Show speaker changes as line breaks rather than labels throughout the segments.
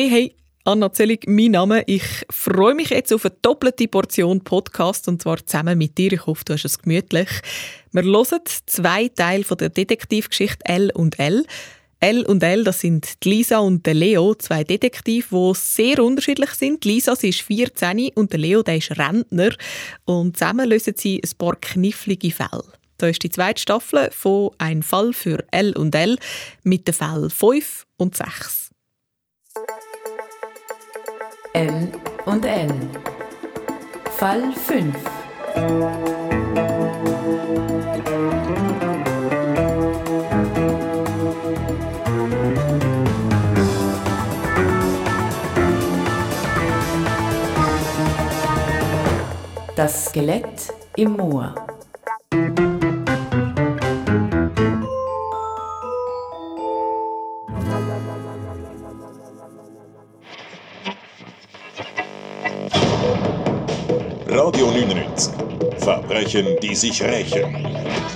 Hey, hey, Anna Zellig, mein Name. Ich freue mich jetzt auf eine doppelte Portion Podcast und zwar zusammen mit dir. Ich hoffe, du hast es gemütlich. Wir hören zwei Teile von der Detektivgeschichte L und L. L und L, das sind Lisa und der Leo, zwei Detektive, die sehr unterschiedlich sind. Lisa, sie ist 14 und der Leo, der ist Rentner. Und zusammen lösen sie ein paar knifflige Fälle. Da ist die zweite Staffel von «Ein Fall für L und L» mit den Fällen 5 und 6.
L und L. Fall 5. Das Skelett im Moor.
Radio 99. Verbrechen, die sich rächen.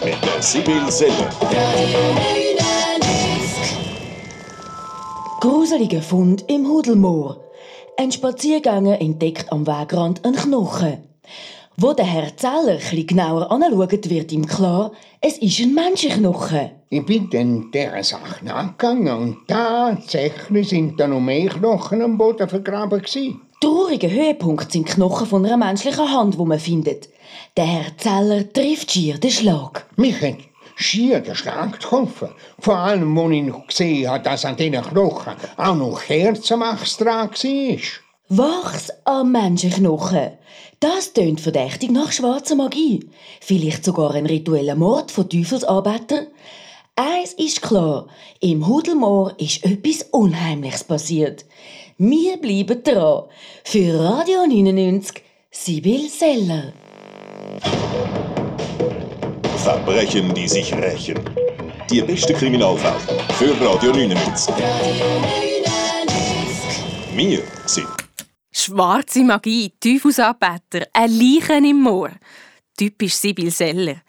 Mit der Sibyl Selle.
Gruseliger Fund im Hudelmoor. Ein Spaziergänger entdeckt am Wegrand einen Knochen. Wo der Herr Zeller etwas genauer anschaut, wird ihm klar, es ist ein Menschenknochen.
Ich bin dann dieser Sache nachgegangen und tatsächlich sind da noch mehr Knochen am Boden vergraben gewesen.
Trauriger Höhepunkt sind Knochen von einer menschlichen Hand, wo man findet. Der Herr Zeller trifft schier den Schlag.
Mich hat schier der Schlag getroffen. Vor allem, als ich noch gesehen habe, dass an diesen Knochen auch noch Kerzenwachs dran war.
Wachs am Menschenknochen. Das tönt verdächtig nach schwarzer Magie. Vielleicht sogar ein ritueller Mord von Teufelsanbetern. Eins ist klar, im Hudelmoor ist etwas Unheimliches passiert. Wir bleiben dran. Für Radio 99, Sibyl Seller.
Verbrechen, die sich rächen. Die beste Kriminalfälle für Radio 99. Wir sind
Schwarze Magie, Teufelsanbeter, ein Leichen im Moor. Typisch Sibyl Seller.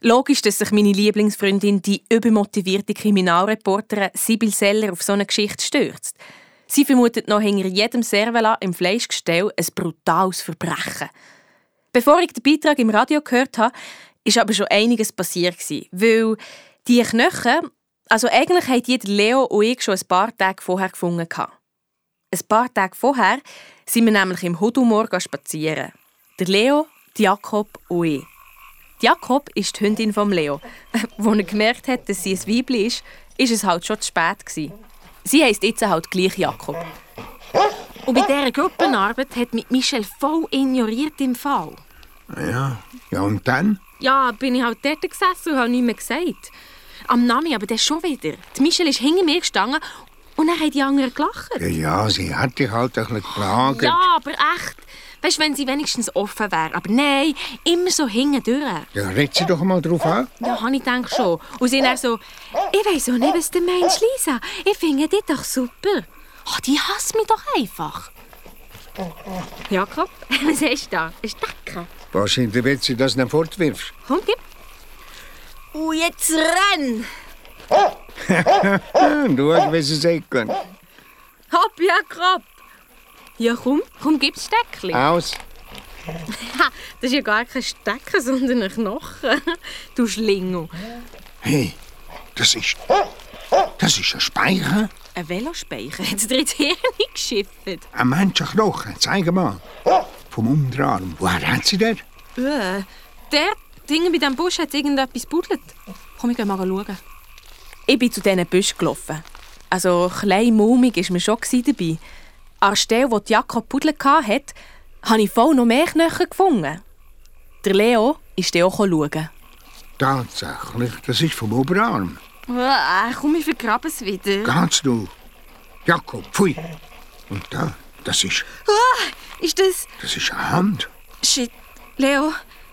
Logisch, dass sich meine Lieblingsfreundin, die übermotivierte Kriminalreporterin Sibyl Seller, auf so eine Geschichte stürzt. Sie vermutet noch hinter jedem Servala im Fleischgestell ein brutales Verbrechen. Bevor ich den Beitrag im Radio gehört habe, ist aber schon einiges passiert. Weil die Knochen, also eigentlich haben die Leo und ich schon ein paar Tage vorher gefunden. Ein paar Tage vorher sind wir nämlich im Hudumor spazieren. Der Leo, Jakob und ich. Jakob ist die Hündin von Leo. Als er gemerkt hat, dass sie ein Weibli ist, ist es halt schon zu spät. Gewesen. Sie heisst jetzt halt gleich Jakob. Und bei dieser Gruppenarbeit hat mich Michel voll ignoriert im Fall.
Ja, ja und dann?
Ja, bin ich halt dort gesessen und habe nichts mehr gesagt. Am Nami aber dann schon wieder. Die Michel ist hinter mir gestanden und dann haben die anderen gelacht.
Ja, ja sie hat dich halt ein bisschen geplagt.
Ja, aber echt. Weißt du, wenn sie wenigstens offen wäre. Aber nein, immer so hinten durch.
Ja, red sie doch mal drauf an.
Ja, habe ich gedacht schon. Und sie dann so, ich weiss auch nicht, was du meinst, Lisa. Ich finde dich doch super. Oh, die hasst mich doch einfach. Jakob, was hast du da? Ein Stecken?
Wahrscheinlich wird sie das nicht fortwirfst.
Komm, gib. Und jetzt renn!
Schau, wie sie säckeln.
Hopp, Jakob! Ja, komm, komm, gib das Steckchen.
Aus.
Das ist ja gar kein Stecken, sondern ein Knochen. Du Schlingel.
Hey, das ist... Das ist ein Speicher.
Ein Velospeicher? Hat es dir jetzt Hirn geschifft?
Ein Menschenknochen. Zeig mal. Vom Unterarm. Woher hat sie den?
Äh, der Ding bei diesem Busch hat irgendetwas buddelt. Komm, ich geh mal schauen. Ich bin zu diesen Büschen gelaufen. Also, klein mumig war mir schon dabei. An der Stelle, wo Jakob Pudel hatte, habe ich voll noch mehr Knochen gefunden. Der Leo ist dann auch schauen.
Tatsächlich, das ist vom Oberarm.
Äh, komm, ich vergrabe es wieder.
Ganz du. Jakob, pfui. Und da, das ist...
Ah, ist das...
Das ist eine Hand.
Shit. Leo,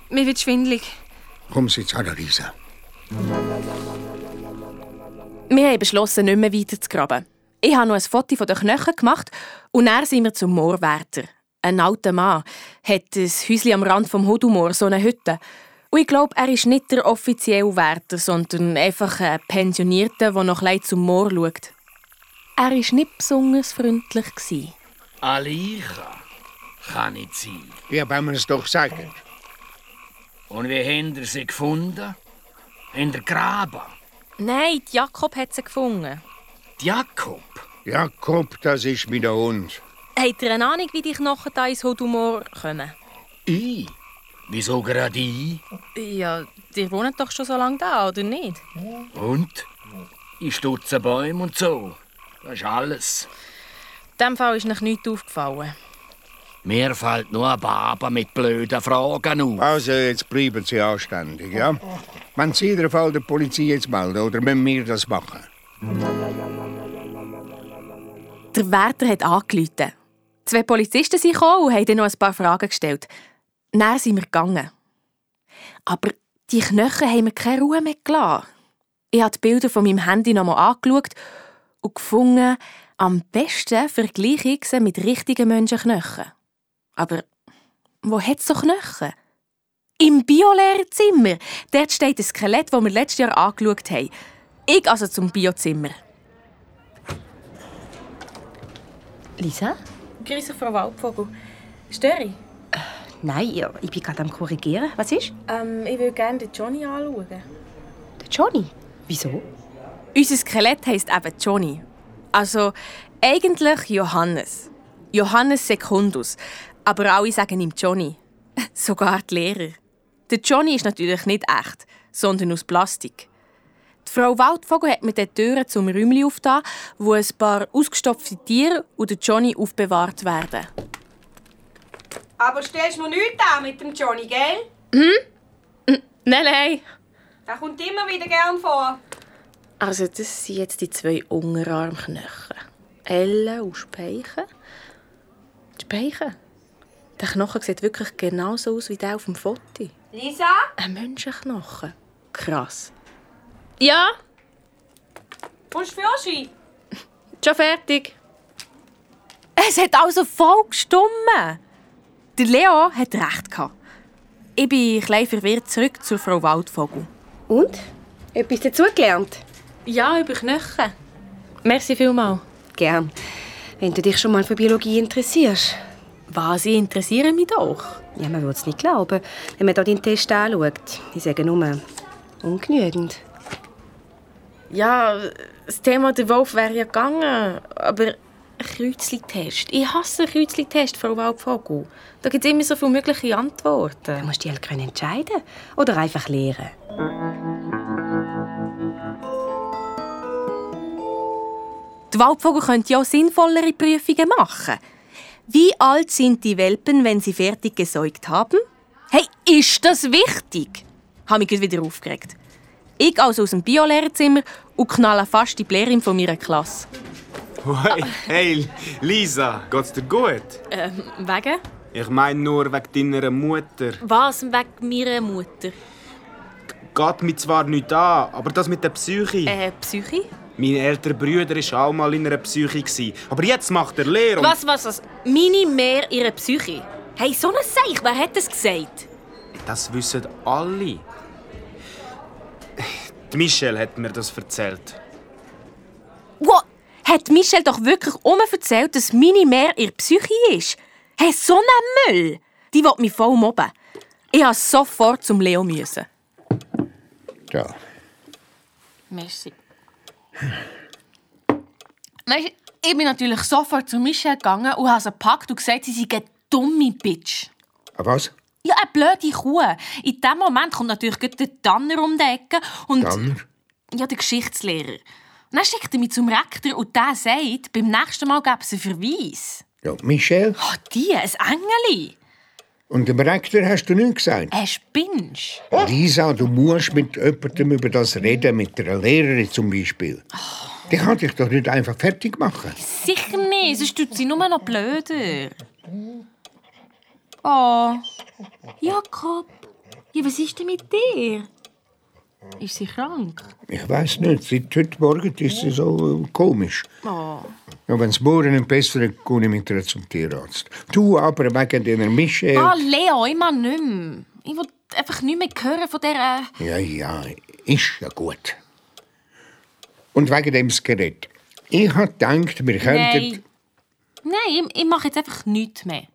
mir wird schwindelig.
Komm, sitz an der Lisa.
Wir haben beschlossen, nicht mehr weiter zu graben. Ich habe noch ein Foto von den Knochen gemacht und dann sind wir zum Moorwärter. Ein alter Mann hat ein Häuschen am Rand vom Hudumoor, so eine Hütte. Und ich glaube, er ist nicht der offizielle Wärter, sondern einfach ein Pensionierter, der noch ein zum Moor schaut. er war nicht besonders freundlich.
Alicha kann nicht sein.
Ja, wenn man es doch sagen.
Und wie habt ihr sie gefunden? In der Graben.
Nein, die Jakob hat sie gefunden.
Die Jakob.
Jakob, das ist mein Hund.
Habt ihr eine Ahnung, wie die Knochen da ins Hodumor kommen?
Ich? Wieso gerade ich?
Ja, die wohnen doch schon so lange da, oder nicht?
Und? Ich stutze Bäume und so. Das ist alles.
In diesem Fall ist noch nichts aufgefallen.
Mir fällt nur ein Baba mit blöden Fragen auf.
Also, jetzt bleiben Sie anständig, ja? Wenn Sie in Fall der Polizei jetzt melden, oder müssen wir das machen?
Der Wärter hat angerufen. Zwei Polizisten sind gekommen und haben dann noch ein paar Fragen gestellt. Dann sind wir gegangen. Aber die Knochen haben mir keine Ruhe mehr gelassen. Ich habe die Bilder von meinem Handy noch mal angeschaut und gefunden, am besten vergleiche ich sie mit richtigen Menschenknochen. Aber wo hat es so Knochen? Im Biolehrerzimmer. Dort steht ein Skelett, das wir letztes Jahr angeschaut haben. Ich also zum Biozimmer.
Lisa?
Grüße, Frau Waldvogel. Störe ich?
Nein, ja, ich bin gerade am Korrigieren. Was ist?
Ähm, ich würde gerne den Johnny anschauen.
Der Johnny. Wieso?
Unser Skelett heisst eben Johnny. Also eigentlich Johannes. Johannes Secundus. Aber alle sagen ihm Johnny. Sogar die Lehrer. Der Johnny ist natürlich nicht echt, sondern aus Plastik. Frau Waldvogel hat mir die Türen zum Räumchen aufgetan, wo ein paar ausgestopfte Tiere und der Johnny aufbewahrt werden.
Aber stellst du mir nichts an mit dem Johnny, gell?
Nein, nein.
Der kommt immer wieder gern vor.
Also das sind jetzt die zwei Unterarmknochen. Elle und Speichen. Die Speichen? Der Knochen sieht wirklich genauso aus wie der auf dem Foto.
Lisa?
Ein Menschenknochen. Krass. Ja,
Kommst du für Ski?
schon fertig. Es hat also voll gestummen. Der Leo hat recht gehabt. Ich bin klein verwirrt zurück zur Frau Waldvogel.
Und? Etwas dazugelernt?
Ja, über Knochen. Merci vielmals.
Gern. Wenn du dich schon mal für Biologie interessierst.
Was, ich interessiere mich doch.
Ja, man würde es nicht glauben, wenn man hier deinen Test anschaut. Ich sage nur, ungenügend.
Ja, das Thema der Wolf wäre ja gegangen, aber ein Kreuzli-Test. Ich hasse einen Kreuzli-Test, Frau Waldvogel. Da gibt es immer so viele mögliche
Du
Antworten.
musst dich halt können entscheiden oder einfach lehren.
Die Waldvogel könnte ja auch sinnvollere Prüfungen machen. Wie alt sind die Welpen, wenn sie fertig gesäugt haben? Hey, ist das wichtig? Habe mich wieder aufgeregt. Ich also aus dem Biolehrerzimmer und knalle fast die Lehrerin von meiner Klasse.
Hey, hey, Lisa, geht's dir gut?
Ähm, wegen?
Ich meine nur wegen deiner Mutter.
Was wegen meiner Mutter?
Geht mich zwar nicht an, aber das mit der Psyche.
Äh, Psyche?
Mein älterer Bruder war auch mal in einer Psyche. Aber jetzt macht er Lehre. und-
Was, was, was? Meine mehr ihre Psyche? Hey, so ein Seich, wer hat das gesagt?
Das wissen alle. Die Michelle hat mir das erzählt.
What? Hat Michelle doch wirklich um erzählt, dass meine mehr ihre Psyche ist? Hey, so ein Müll! Die will mich voll mobben. Ich musste sofort zum Leo. Müssen.
Da.
Merci. Weißt, du, ich bin natürlich sofort zu Michelle gegangen und habe sie gepackt und gesagt, sie sei eine dumme Bitch.
Was?
Ja, eine blöde Kuh. In dem Moment kommt natürlich gleich der Tanner um die Ecke und...
Tanner?
Ja, der Geschichtslehrer. Und dann schickt er mich zum Rektor und der sagt, beim nächsten Mal gäbe es einen Verweis.
Ja, Michel.
Ah, die, ein Engeli.
Und dem Rektor hast du nichts gesagt?
Ein Spinsch.
Lisa, du musst mit jemandem über das reden, mit einer Lehrerin zum Beispiel. Die kann dich doch nicht einfach fertig machen.
Sicher nicht, sonst tut sie nur noch blöder. Oh, Jakob. Ja, was ist denn mit dir? Ist sie krank?
Ich weiß nicht, seit heute Morgen ist sie so äh, komisch.
Oh.
Ja, wenn es morgen nicht besser ist, gehe ich mit ihr zum Tierarzt. Du aber wegen deiner Michelle.
Ah, Leo, ich mag nicht mehr. Ich will einfach nicht mehr hören von dieser...
Ja, ja, ist ja gut. Und wegen dem Skelett. Ich habe gedacht, wir könnten...
Nein. Nein, ich, ich mache jetzt einfach nichts mehr.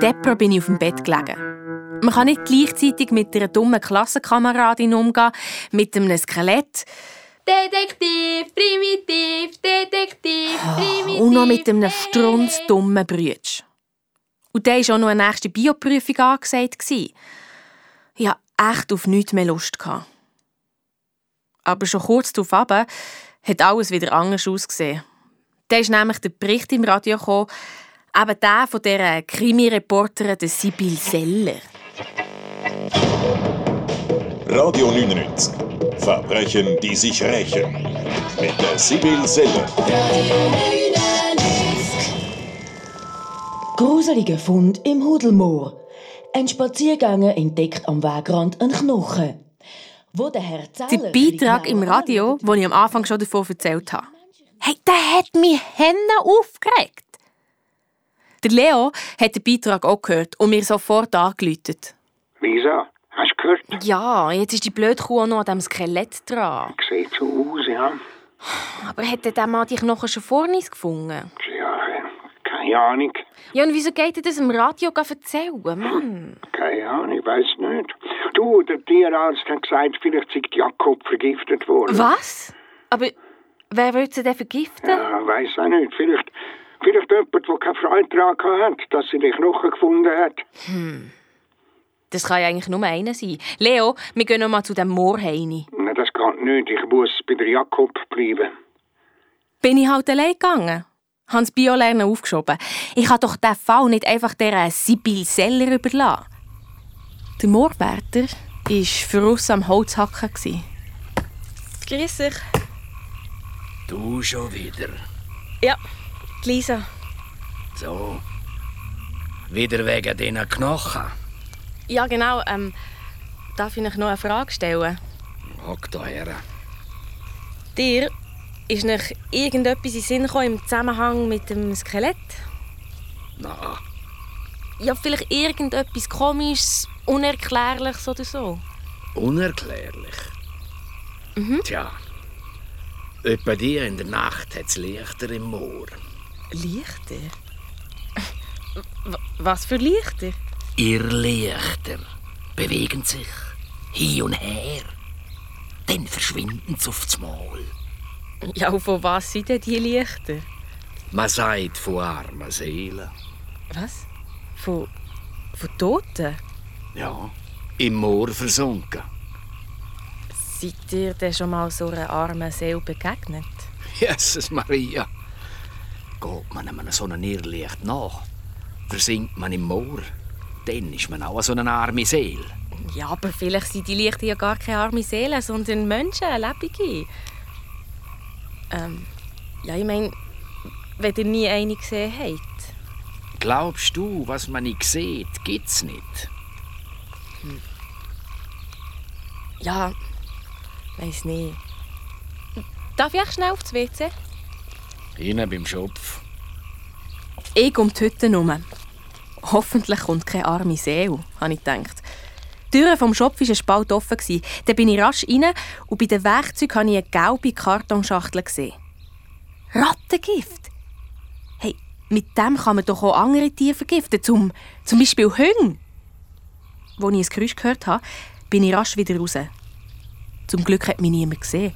Depper bin ich auf dem Bett gelegen. Man kann nicht gleichzeitig mit einer dummen Klassenkameradin umgehen, mit einem Skelett
Detektiv, primitiv, Detektiv, primitiv.
und noch mit einem strunzdummen Brütsch. Und der war auch noch eine nächste Bioprüfung angesagt. Ich hatte echt auf nichts mehr Lust. Aber schon kurz darauf hat alles wieder anders ausgesehen. Da ist nämlich der Bericht im Radio gekommen, eben der von dieser Krimi-Reporterin der Sibyl Seller.
Radio 99. Verbrechen, die sich rächen. Mit der Sibyl Seller.
Gruseliger Fund im Hudelmoor. Ein Spaziergänger entdeckt am Wegrand einen Knochen. Wo der Herr Zeller
Der Beitrag im Radio, den ich am Anfang schon davon erzählt habe. Hey, der hat mich Hände aufgeregt. Der Leo hat den Beitrag auch gehört und mir sofort angeläutet.
Lisa, hast du gehört?
Ja, jetzt ist die blöde Kuh auch noch an diesem Skelett dran.
Sieht so aus, ja.
Aber hat der Mann die Knochen schon vor uns gefunden?
Ja, keine Ahnung.
Ja, und wieso geht er das im Radio erzählen? Mann.
Keine Ahnung, ich weiß nicht. Du, der Tierarzt hat gesagt, vielleicht sei Jakob vergiftet worden.
Was? Aber wer will sie denn vergiften?
Ja, weiß auch nicht. Vielleicht, vielleicht jemand, der keine Freude daran hat, dass sie den Knochen gefunden hat.
Hm. Das kann ja eigentlich nur einer sein. Leo, wir gehen noch mal zu dem Moorheini.
Na, das geht nicht. Ich muss bei der Jakob bleiben.
Bin ich halt allein gegangen. Hans Biolernen aufgeschoben. Ich habe doch den Fall nicht einfach der Sibyl Seller überlassen. Der Moorwärter war für uns am Holzhacken. Grüß dich.
Du schon wieder.
Ja, die Lisa.
So. Wieder wegen diesen Knochen.
Ja, genau. Ähm, darf ich euch noch eine Frage stellen?
Hock da her.
Dir ist euch irgendetwas in Sinn gekommen im Zusammenhang mit dem Skelett?
Na,
Ja, vielleicht irgendetwas Komisches, Unerklärliches oder so?
unerklärlich.
Mhm.
Tja. Etwa dir in der Nacht hat's Lichter im Moor.
Lichter? W- Was für Lichter?
Ihr Lichter bewegen sich hin und her. Dann verschwinden sie aufs Mal.
Ja, und von was sind denn die Lichter?
Man sagt von armen Seelen.
Was? Von, von Toten?
Ja, im Moor versunken.
Seid ihr denn schon mal so einer armen Seele begegnet?
Jesus Maria. Geht man einem so einem Irrlicht nach, versinkt man im Moor, dann ist man auch so eine arme Seele.
Ja, aber vielleicht sind die Lichter ja gar keine arme Seelen, sondern Menschen, Lebende. Ähm, ja, ich meine, wenn ihr nie eine gesehen habt.
Glaubst du, was man nicht sieht, gibt's nicht?
Ja, weiß nicht. Darf ich schnell aufs WC?
Innen beim Schopf.
Ich um die Hütte herum. Hoffentlich kommt keine arme Seele, habe ich gedacht. Die Tür vom Schopf war ein Spalt offen. Dann bin ich rasch rein und bei den Werkzeugen habe ich eine gelbe Kartonschachtel gesehen. Rattengift! Hey, mit dem kann man doch auch andere Tiere vergiften, zum, zum Beispiel Hunde. Als ich ein Geräusch gehört habe, bin ich rasch wieder raus. Zum Glück hat mich niemand gesehen.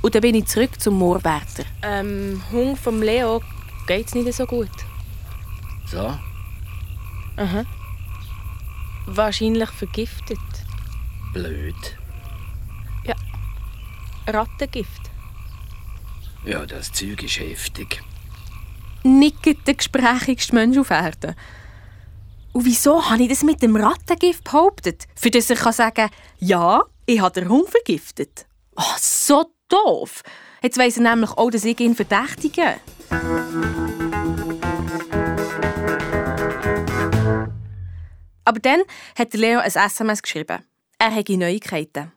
Und dann bin ich zurück zum Moorwärter. Ähm, Hund vom Leo geht's nicht so gut.
So?
Aha. Wahrscheinlich vergiftet.
Blöd.
Ja. Rattengift.
Ja, das Zeug ist heftig.
Nicht der gesprächigste Mensch auf Erden. Und wieso habe ich das mit dem Rattengift behauptet? Für das ich kann sagen ja, ich habe den Hund vergiftet. Oh, so doof. Jetzt weiss er nämlich auch, dass ich ihn verdächtige. Aber dann hat der Leo ein SMS geschrieben. Er hätte Neuigkeiten.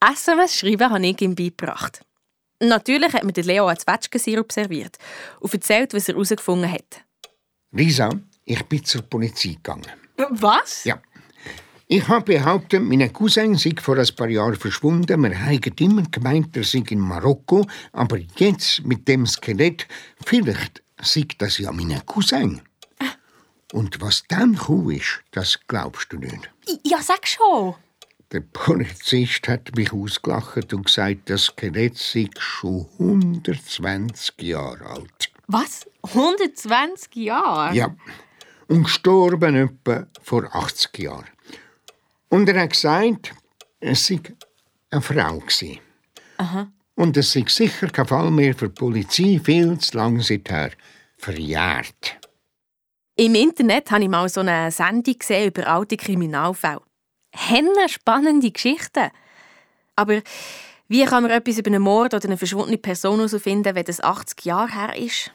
SMS schreiben habe ich ihm beigebracht. Natürlich hat mir der Leo einen Zwetschgensirup serviert und erzählt, was er herausgefunden hat.
Lisa, ich bin zur Polizei gegangen.
Was?
Ja. Ich habe behauptet, mein Cousin sei vor ein paar Jahren verschwunden. Wir haben immer gemeint, er sei in Marokko. Aber jetzt mit dem Skelett, vielleicht sei das ja mein Cousin. Und was dann gekommen ist, das glaubst du nicht.
Ja, sag schon.
Der Polizist hat mich ausgelacht und gesagt, das Skelett sei schon 120 Jahre alt.
Was? 120 Jahre?
Ja. Und gestorben etwa vor 80 Jahren. Und er hat gesagt, es sei eine Frau gewesen.
Aha.
Und es sei sicher kein Fall mehr für die Polizei, viel zu lange seither verjährt.
Im Internet habe ich mal so eine Sendung gesehen über alte Kriminalfälle. Henne spannende Geschichten. Aber wie kann man etwas über einen Mord oder eine verschwundene Person herausfinden, wenn das 80 Jahre her ist?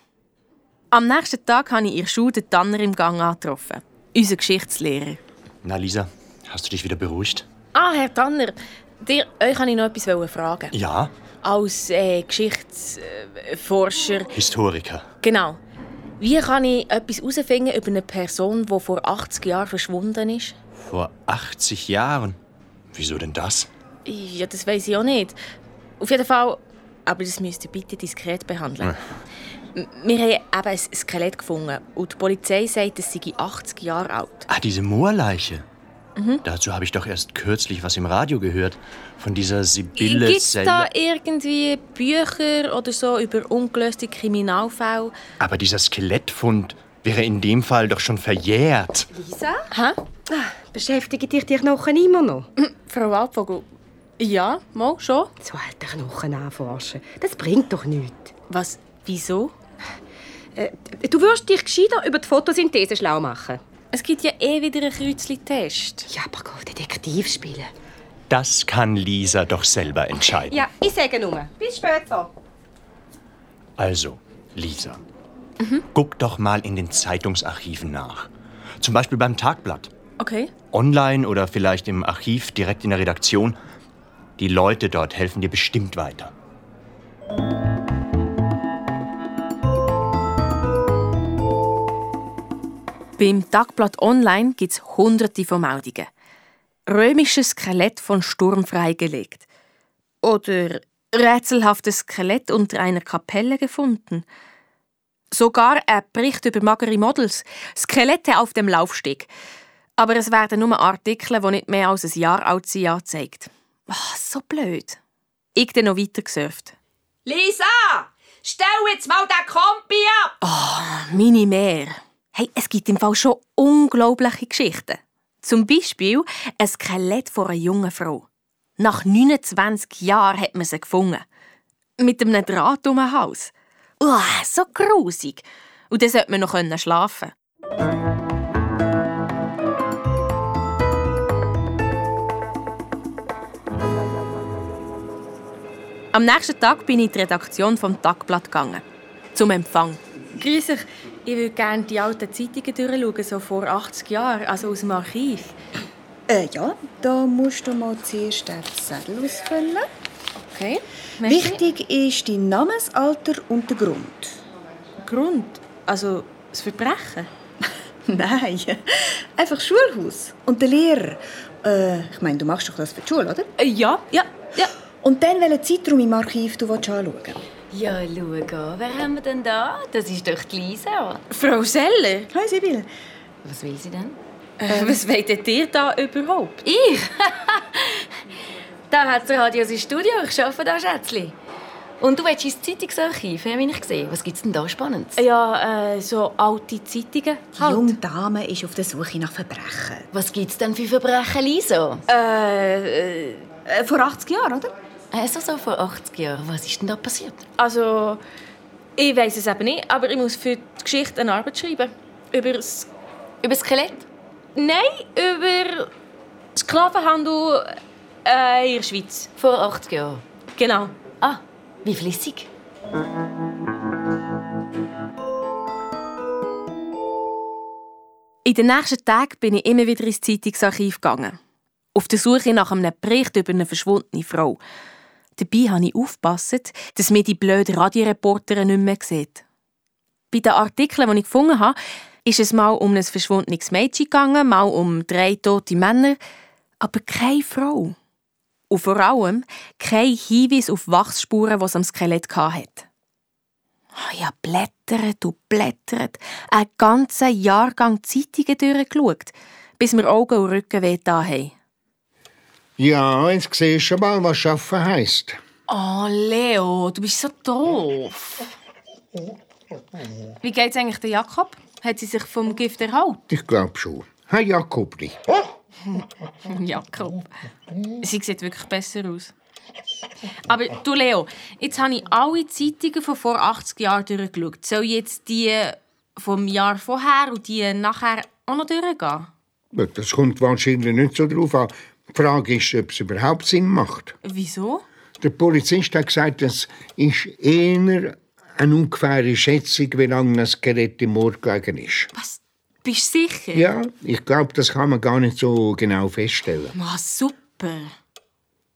Am nächsten Tag habe ich ihr Schule den Tanner im Gang angetroffen. Unser Geschichtslehrer.
Na, Lisa, hast du dich wieder beruhigt?
Ah, Herr Tanner, dir, euch kann ich noch etwas fragen.
Ja,
Als äh, Geschichtsforscher.
Historiker.
Genau. Wie kann ich etwas herausfinden über eine Person, die vor 80 Jahren verschwunden ist?
Vor 80 Jahren. Wieso denn das?
Ja, das weiß ich auch nicht. Auf jeden Fall, aber das müsst ihr bitte diskret behandeln. M- Wir haben eben ein Skelett gefunden und die Polizei sagt, es sei 80 Jahre alt.
Ah, diese Moorleiche.
Mhm.
Dazu habe ich doch erst kürzlich was im Radio gehört. Von dieser Sibylle
Gibt es da irgendwie Bücher oder so über ungelöste Kriminalfälle?
Aber dieser Skelettfund wäre in dem Fall doch schon verjährt.
Lisa?
Hä?
Beschäftigen dich die Knochen immer noch?
Frau Waldvogel, ja, mal schon.
So alte Knochen anforschen, das bringt doch nichts.
Was? Wieso?
Äh, du wirst dich gescheiter über die Photosynthese schlau machen.
Es gibt ja eh wieder einen Kreuzli-Test.
Ja, aber geh Detektiv spielen.
Das kann Lisa doch selber entscheiden.
Ja, ich sage nur. Bis später.
Also, Lisa, guck doch mal in den Zeitungsarchiven nach. Zum Beispiel beim Tagblatt.
Okay.
Online oder vielleicht im Archiv direkt in der Redaktion. Die Leute dort helfen dir bestimmt weiter.
Beim Tagblatt Online gibt es hunderte von Meldungen. Römisches Skelett von Sturm freigelegt. Oder rätselhaftes Skelett unter einer Kapelle gefunden. Sogar ein Bericht über magere Models. Skelette auf dem Laufsteg. Aber es werden nur Artikel, die nicht mehr als ein Jahr alt sind, angezeigt. Ah, so blöd. Ich dann noch weiter gesurft.
Lisa! Stell jetzt mal den Kompi ab!
Ah, meine mehr. Hey, es gibt im Fall schon unglaubliche Geschichten. Zum Beispiel ein Skelett von einer jungen Frau. Nach 29 Jahren hat man sie gefunden. Mit einem Draht um den Hals. Uah, so grusig. Und dann sollte man noch schlafen Am nächsten Tag bin ich in die Redaktion vom Tagblatt gegangen. Zum Empfang. Grüß. Ich würde gerne die alten Zeitungen durchschauen, so vor 80 Jahren, also aus dem Archiv.
Äh, ja, da musst du mal zuerst den Zettel ausfüllen.
Okay. merci.
Wichtig ist dein Namensalter und der Grund.
Grund? Also das Verbrechen?
Nein, einfach Schulhaus und der Lehrer. Äh, ich meine, du machst doch das für die Schule, oder?
Äh, ja, ja, ja.
Und dann welchen Zeitraum im Archiv du willst anschauen
Ja, schau an. Wer haben wir denn da? Das ist doch die Lisa.
Frau Seller?
Hi, Sibyl.
Was will sie denn?
Äh, was wollt ihr da überhaupt?
Ich? da hat das Radio sein Studio. Ich arbeite da, Schätzli. Und du willst ins Zeitungsarchiv, habe ich gesehen. Was gibt's denn da Spannendes?
Ja, äh, so alte Zeitungen.
Die junge Dame ist auf der Suche nach Verbrechen.
Was gibt's denn für Verbrechen, Lisa?
Äh,
Äh, vor 80 Jahren, oder?
Also so vor 80 Jahren. Was ist denn da passiert?
also, ich weiß es eben nicht, aber ich muss für die Geschichte eine Arbeit schreiben. Über das...
Über das Skelett?
Nein, über Sklavenhandel äh, in der Schweiz.
Vor 80 Jahren?
Genau.
Ah, wie flüssig.
In den nächsten Tagen bin ich immer wieder ins Zeitungsarchiv gegangen. Auf der Suche nach einem Bericht über eine verschwundene Frau. Dabei habe ich aufgepasst, dass mir die blöde Radioreporterin nicht mehr sieht. Bei den Artikeln, die ich gefunden habe, ist es mal um ein verschwundenes Mädchen gegangen, mal um drei tote Männer. Aber keine Frau. Und vor allem kein Hinweis auf Wachsspuren, die es am Skelett hatte. Ich habe blättert und blättert, einen ganzen Jahrgang Zeitungen durchgeschaut, bis mir Augen und Rücken weh haben.
Ja, jetzt siehst du schon mal, was Schaffen heisst.
Oh, Leo, du bist so doof. Wie geht's eigentlich der Jakob? Hat sie sich vom Gift erholt?
Ich glaube schon. Hey, Jakobli.
Jakob. Sie sieht wirklich besser aus. Aber du, Leo, jetzt habe ich alle Zeitungen von vor 80 Jahren durchgeschaut. Soll ich jetzt die vom Jahr vorher und die nachher auch noch durchgehen?
Das kommt wahrscheinlich nicht so drauf an. Die Frage ist, ob es überhaupt Sinn macht.
Wieso?
Der Polizist hat gesagt, es ist eher eine ungefähre Schätzung, wie lange das Gerät im Moor gelegen ist.
Bist du sicher?
Ja, ich glaube, das kann man gar nicht so genau feststellen.
Ah, super.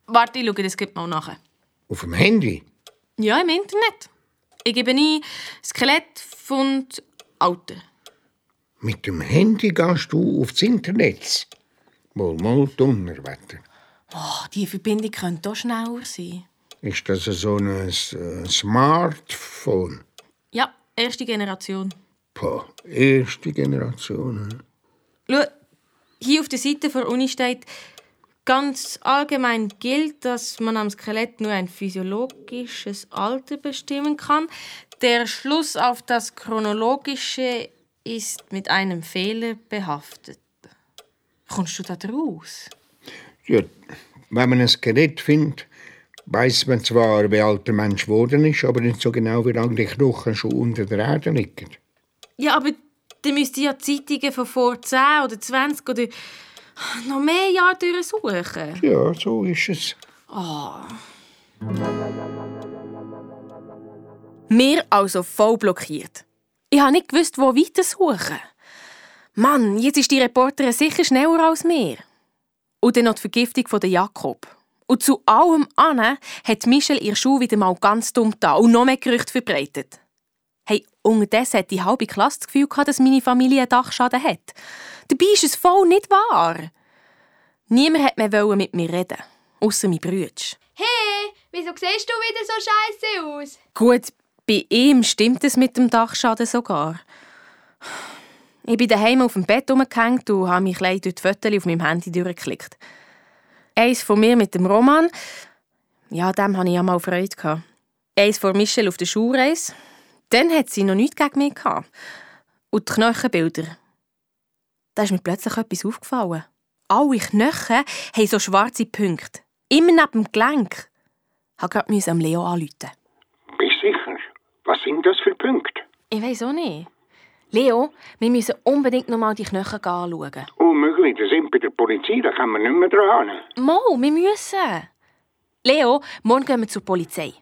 Warte, ich schaue das gleich mal nach.
Auf dem Handy?
Ja, im Internet. Ich gebe ein Skelettfund Alter.
Mit dem Handy gehst du aufs Internet. Wohl mal Donnerwetter.
Oh, die Verbindung könnte auch schneller sein.
Ist das so ein äh, Smartphone?
Ja, erste Generation.
Boah, erste Generation.
Schau, hier auf der Seite der Uni steht, ganz allgemein gilt, dass man am Skelett nur ein physiologisches Alter bestimmen kann. Der Schluss auf das chronologische ist mit einem Fehler behaftet. Kommst du da draus?
Ja, wenn man ein Skelett findet, weiß man zwar, wie alt der Mensch geworden ist, aber nicht so genau, wie lange die Knochen schon unter der Erde liegen.
Ja, aber dann müsst ihr ja Zeitungen von vor 10 oder 20 oder noch mehr Jahre durchsuchen.
Ja, so ist es.
Oh. Mir also voll blockiert. Ich habe nicht gewusst, wo weiter suchen. Mann, jetzt ist die Reporterin sicher schneller als mir. Und dann noch die Vergiftung von Jakob. Und zu allem an hat Michel ihr Schuh wieder mal ganz dumm da und noch mehr Gerüchte verbreitet. Hey, unterdessen hat die halbe Klasse das Gefühl gehabt, dass meine Familie einen Dachschaden hat. Dabei ist es voll nicht wahr. Niemand hat mehr mit mir reden, außer mein Brütsch.
Hey, wieso siehst du wieder so scheiße aus?
Gut, bei ihm stimmt es mit dem Dachschaden sogar. Ich bin daheim auf dem Bett rumgehängt und habe mich gleich durch die Fotos auf meinem Handy durchgeklickt. Eins von mir mit dem Roman. Ja, dem hatte ich ja mal Freude. Gehabt. Eins von Michelle auf der Schulreise. Dann hat sie noch nichts gegen mich. Gehabt. Und die Knochenbilder. Da ist mir plötzlich etwas aufgefallen. Alle Knochen haben so schwarze Punkte. Immer neben dem Gelenk. Ich musste gerade am Leo anrufen.
Bist sicher? Was sind das für Punkte?
Ich weiß auch nicht. Leo, wir müssen unbedingt noch mal die Knochen anschauen.
Unmöglich, wir sind bei der Polizei, da kann man nicht mehr dran.
Mo, wir müssen. Leo, morgen gehen wir zur Polizei.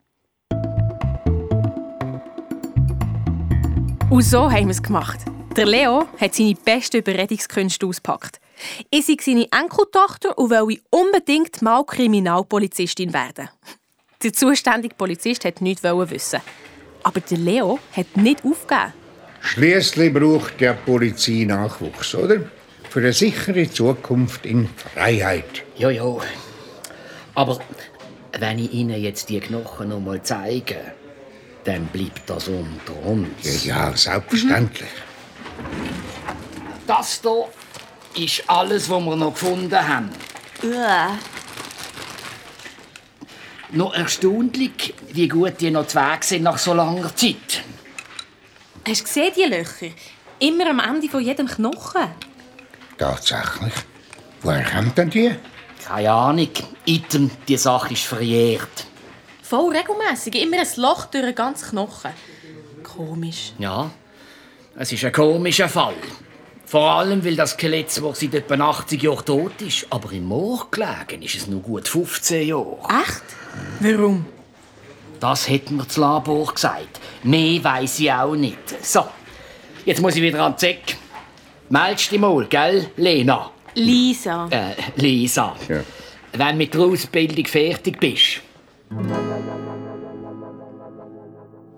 Und so haben wir es gemacht. Der Leo hat seine besten Überredungskünste ausgepackt. Ich sei seine Enkeltochter und will unbedingt mal Kriminalpolizistin werden. Der zuständige Polizist hat nichts wissen. Aber der Leo hat nicht aufgegeben.
Schließlich braucht der Polizei Nachwuchs, oder? Für eine sichere Zukunft in Freiheit.
Ja, ja. Aber wenn ich Ihnen jetzt die Knochen noch mal zeige, dann bleibt das unter uns.
Ja, ja, selbstverständlich.
Das hier ist alles, was wir noch gefunden haben. Noch erstaunlich, wie gut die noch zu Weg sind nach so langer Zeit.
Hast du gesehen, die Löcher? Immer am Ende von jedem Knochen.
Tatsächlich. Woher kommt denn die?
Keine Ahnung. Item, die Sache ist verjährt.
Voll regelmäßig, immer ein Loch durch den ganzen Knochen. Komisch.
Ja, es ist ein komischer Fall. Vor allem, weil das Skelett zwar seit etwa 80 Jahren tot ist, aber im Moor gelegen ist es nur gut 15 Jahre.
Echt? Warum?
Das hat mir das Labor gesagt. Mehr weiß ich auch nicht. So, jetzt muss ich wieder an den Zeck. Meldest dich mal, gell, Lena?
Lisa.
Äh, Lisa.
Ja.
Wenn du mit der Ausbildung fertig bist.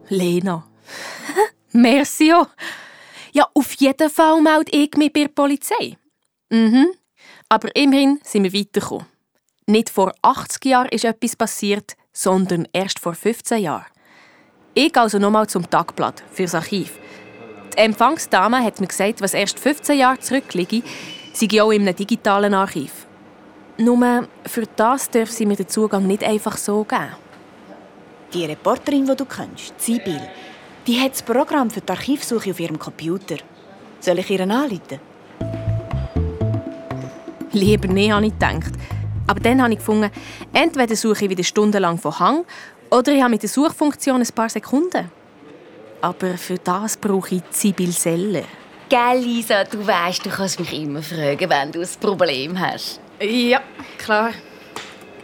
Lena. Merci. Ja, auf jeden Fall melde ich mich bei der Polizei. Mhm. Aber immerhin sind wir weitergekommen. Nicht vor 80 Jahren ist etwas passiert, sondern erst vor 15 Jahren. Ich also nochmal zum Tagblatt, fürs Archiv. Die Empfangsdame hat mir gesagt, was erst 15 Jahre zurückliege, sei auch in einem digitalen Archiv. Nur für das darf sie mir den Zugang nicht einfach so geben.
Die Reporterin, die du kennst, Sibyl, die hat das Programm für die Archivsuche auf ihrem Computer. Soll ich ihr anrufen?
Lieber nicht, habe ich gedacht. Aber dann habe ich gefunden, entweder suche ich wieder stundenlang von Hang oder ich habe mit der Suchfunktion ein paar Sekunden. Aber für das brauche ich Sibyl Seller.
Gell, Lisa, du weißt, du kannst mich immer fragen, wenn du ein Problem hast.
Ja, klar.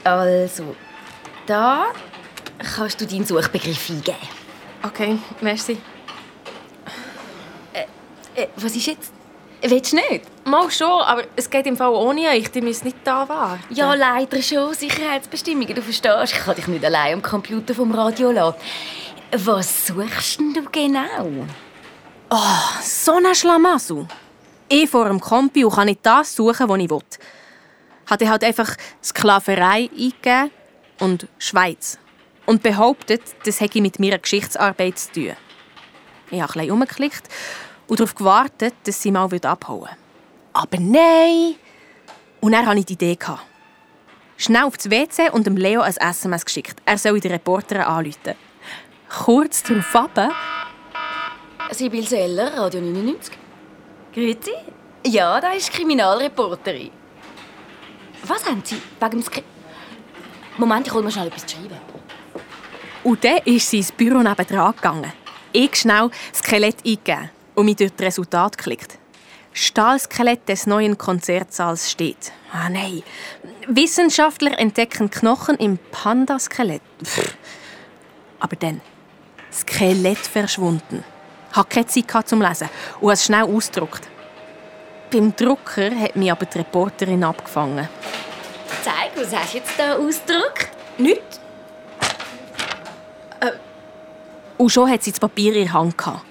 Also, da kannst du deinen Suchbegriff eingeben.
Okay, merci.
Äh, was ist jetzt? Willst du nicht?
Mal schon, aber es geht im Fall ohne euch. Die müssen nicht da warten.
Ja, leider schon. Sicherheitsbestimmungen, du verstehst. Ich kann dich nicht allein am Computer vom Radio lassen. Was suchst denn du genau?
Oh, so ein Schlamassel. Ich vor dem Computer kann nicht das suchen, was ich will. Hat er halt einfach Sklaverei eingegeben und Schweiz. Und behauptet, das hätte mit meiner Geschichtsarbeit zu tun. Ich habe ein bisschen umgeklickt und darauf gewartet, dass sie mal abhauen würde. Aber nein! Und dann hatte ich die Idee. Schnell aufs WC und dem Leo ein SMS geschickt. Er soll die Reporterin anrufen. Kurz darauf ab.
Sibyl Seller, Radio 99. Grüezi. Ja, da ist Kriminalreporterin. Was haben Sie wegen dem Skri Moment, ich hole mir schnell etwas zu schreiben.
Und dann ist sie ins Büro nebenan gegangen. Ich schnell Skelett eingegeben und mich durch das Resultat geklickt. Stahlskelett des neuen Konzertsaals steht. Ah nein. Wissenschaftler entdecken Knochen im Pandaskelett. Aber dann. Skelett verschwunden. Hatte keine Zeit zum Lesen und es schnell ausgedruckt. Beim Drucker hat mich aber die Reporterin abgefangen.
Zeig, was hast du jetzt da ausgedruckt?
Nichts. Äh. Und schon hat sie das Papier in der Hand. Gehabt.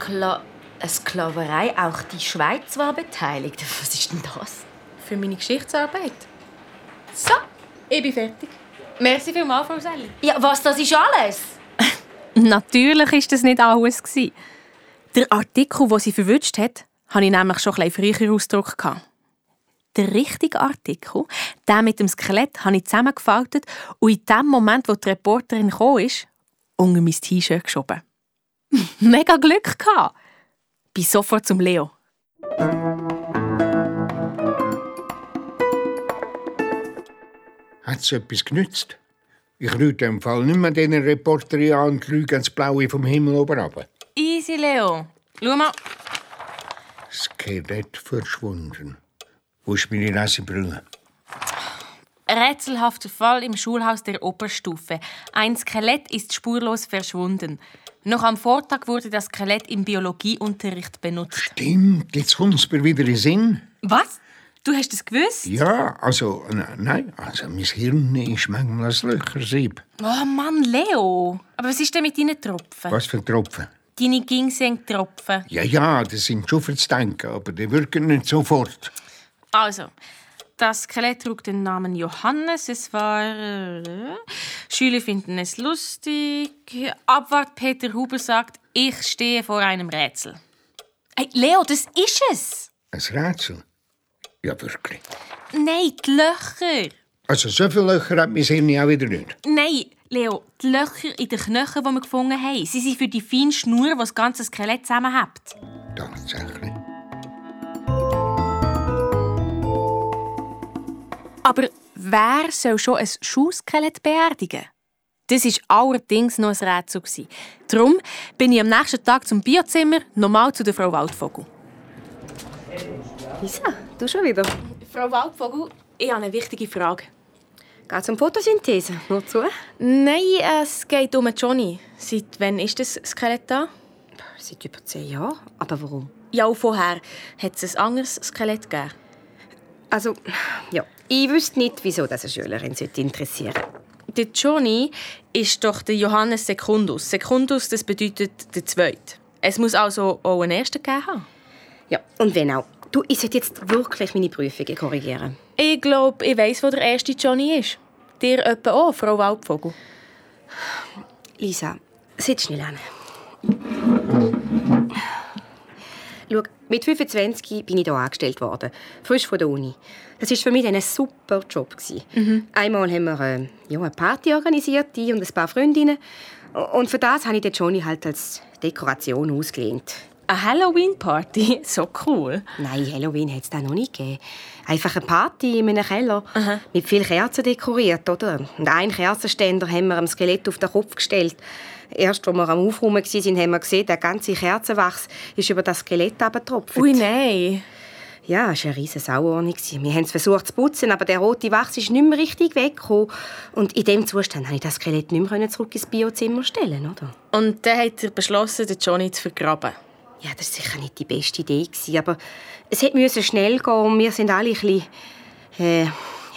Skla eine Sklaverei, auch die Schweiz war beteiligt. Was ist denn das?
Für meine Geschichtsarbeit. So, ich bin fertig. Merci vielmals, Frau Selli.
Ja, was, das ist alles?
Natürlich war das nicht alles. Der Artikel, den sie verwünscht hat, hatte ich nämlich schon ein bisschen früher ausgedruckt. Der richtige Artikel, der mit dem Skelett, habe ich zusammengefaltet und in dem Moment, wo die Reporterin kam, ist, unter mein T-Shirt geschoben. Mega Glück gehabt. Bin sofort zum Leo.
Hat es etwas genützt? Ich rühre im Fall nicht mehr diesen Reporterin an und schaue ins Blaue vom Himmel oben runter.
Easy, Leo. Schau mal.
Skelett verschwunden. Wo ist meine Lesebrille?
Rätselhafter Fall im Schulhaus der Oberstufe. Ein Skelett ist spurlos verschwunden. Noch am Vortag wurde das Skelett im Biologieunterricht benutzt.
Stimmt, jetzt kommt es mir wieder in Sinn.
Was? Du hast es gewusst?
Ja, also, nein, also mein Hirn ist manchmal ein Löchersieb.
Oh Mann, Leo. Aber was ist denn mit deinen Tropfen?
Was für Tropfen?
Deine Ginseng-Tropfen.
Ja, ja, das sind schon fürs Denken, aber die wirken nicht sofort.
Also, das Skelett trug den Namen Johannes. Es war. Äh, Schüler finden es lustig. Abwart Peter Huber sagt, ich stehe vor einem Rätsel. Hey, Leo, das ist es!
Ein Rätsel? Ja, wirklich.
Nein, die Löcher.
Also, so viele Löcher hat mein Hirn auch wieder nicht.
Nein, Leo, die Löcher in den Knochen, die wir gefunden haben, sie sind für die feine Schnur, die das ganze Skelett zusammenhält.
Tatsächlich.
Aber wer soll schon ein Schuhskelett beerdigen? Das war allerdings noch ein Rätsel. Darum bin ich am nächsten Tag zum Biozimmer nochmal zu der Frau Waldvogel.
Lisa, du schon wieder?
Frau Waldvogel, ich habe eine wichtige Frage.
Geht es um Photosynthese? Nur zu?
Nein, es geht um Johnny. Seit wann ist das Skelett da?
Seit über zehn Jahren. Aber warum?
Ja, auch vorher. Hat es ein anderes Skelett gegeben?
Also, ja. Ich wüsste nicht, wieso das eine Schülerin interessieren sollte.
Der Johnny ist doch der Johannes Secundus. Secundus, das bedeutet der Zweite. Es muss also auch einen Ersten gegeben haben.
Ja, und wenn auch. Du, ich sollte jetzt wirklich meine Prüfungen korrigieren.
Ich glaube, ich weiss, wo der erste Johnny ist. Dir etwa auch, Frau Waldvogel.
Lisa, sitz schnell an. Schau, mit 25 bin ich hier angestellt worden, frisch von der Uni. Das war für mich ein super Job.
Mhm.
Einmal haben wir äh, ja, eine Party organisiert, ich und ein paar Freundinnen. Und für das habe ich den Johnny halt als Dekoration ausgelehnt.
Eine Halloween-Party? So cool.
Nein, Halloween hat es da noch nicht gegeben. Einfach eine Party in einem Keller. Mit vielen Kerzen dekoriert, oder? Und einen Kerzenständer haben wir am Skelett auf den Kopf gestellt. Erst, als wir am Aufräumen waren, haben wir gesehen, der ganze Kerzenwachs ist über das Skelett abgetropft.
Ui, nein.
Ja, es war eine riesige Sauordnung. Wir haben es versucht zu putzen, aber der rote Wachs ist nicht mehr richtig weggekommen. Und in diesem Zustand konnte ich das Skelett nicht mehr zurück ins Biozimmer stellen, oder?
Und dann hat er beschlossen, den Johnny zu vergraben.
Ja, das war sicher nicht die beste Idee, aber es musste schnell gehen und wir sind alle ein bisschen, äh,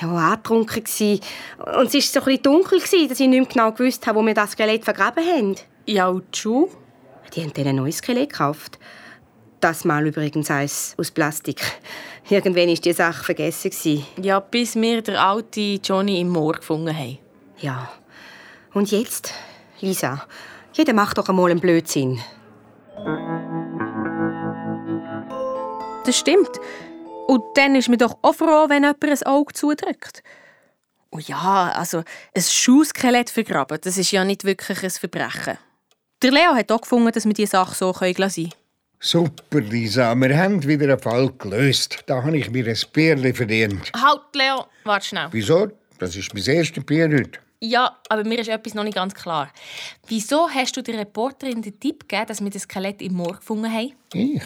ja, angetrunken gewesen. Und es war so ein bisschen dunkel, gewesen, dass ich nicht mehr genau gewusst habe, wo wir das Skelett vergraben haben.
Ja, und die Schuhe?
Die haben dann ein neues Skelett gekauft. Das Mal übrigens eins aus Plastik. Irgendwann war die Sache vergessen. Gewesen.
Ja, bis wir den alten Johnny im Moor gefunden haben.
Ja. Und jetzt, Lisa, jeder macht doch einmal einen Blödsinn.
Das stimmt. Und dann ist man doch auch froh, wenn jemand ein Auge zudrückt. Und ja, also ein Schuhskelett vergraben, das ist ja nicht wirklich ein Verbrechen. Der Leo hat auch gefunden, dass wir diese Sache so lassen können.
Super, Lisa. Wir haben wieder einen Fall gelöst. Da habe ich mir ein Bierli verdient.
Halt, Leo, warte schnell.
Wieso? Das ist mein erstes Bier heute.
Ja, aber mir ist etwas noch nicht ganz klar. Wieso hast du der Reporterin den Tipp gegeben, dass wir das Skelett im Moor gefunden haben?
Ich?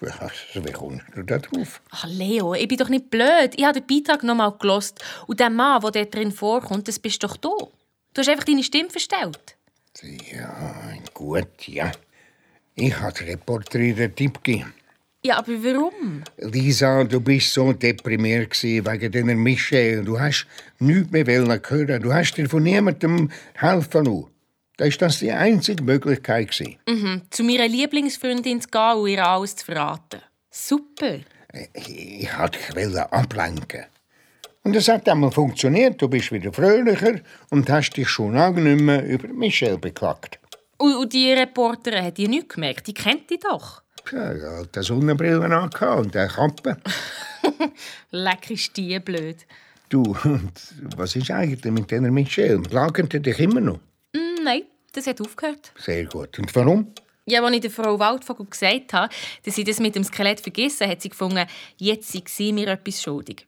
Wie kommst du da drauf?
Ach, Leo, ich bin doch nicht blöd. Ich habe den Beitrag noch mal gelost. Und der Mann, der dort drin vorkommt, das bist doch du. Du hast einfach deine Stimme verstellt.
Ja, gut, ja. Ich habe der Reporterin den Tipp gegeben.
Ja, aber warum?
Lisa, du bist so deprimiert wegen deiner Michelle. Du hast nichts mehr hören. Du hast dir von niemandem helfen lassen. Da war das die einzige Möglichkeit.
Mhm. Zu meiner Lieblingsfreundin zu gehen und ihr alles zu verraten. Super.
Ich wollte dich ablenken. Und es hat einmal funktioniert. Du bist wieder fröhlicher und hast dich schon lange nicht mehr über Michelle beklagt.
Und, die Reporterin hat die nicht gemerkt. Die kennt die doch.
Ja, er hat eine Sonnenbrille angehabt und eine Kappe.
Leck ist die blöd.
Du, und was ist eigentlich mit dieser Michelle? Plagen die dich immer noch?
Nein, das hat aufgehört.
Sehr gut. Und warum?
Ja, als ich der Frau Waldvogel gesagt habe, dass sie das mit dem Skelett vergessen hat sie gefunden, jetzt sei sie mir etwas schuldig.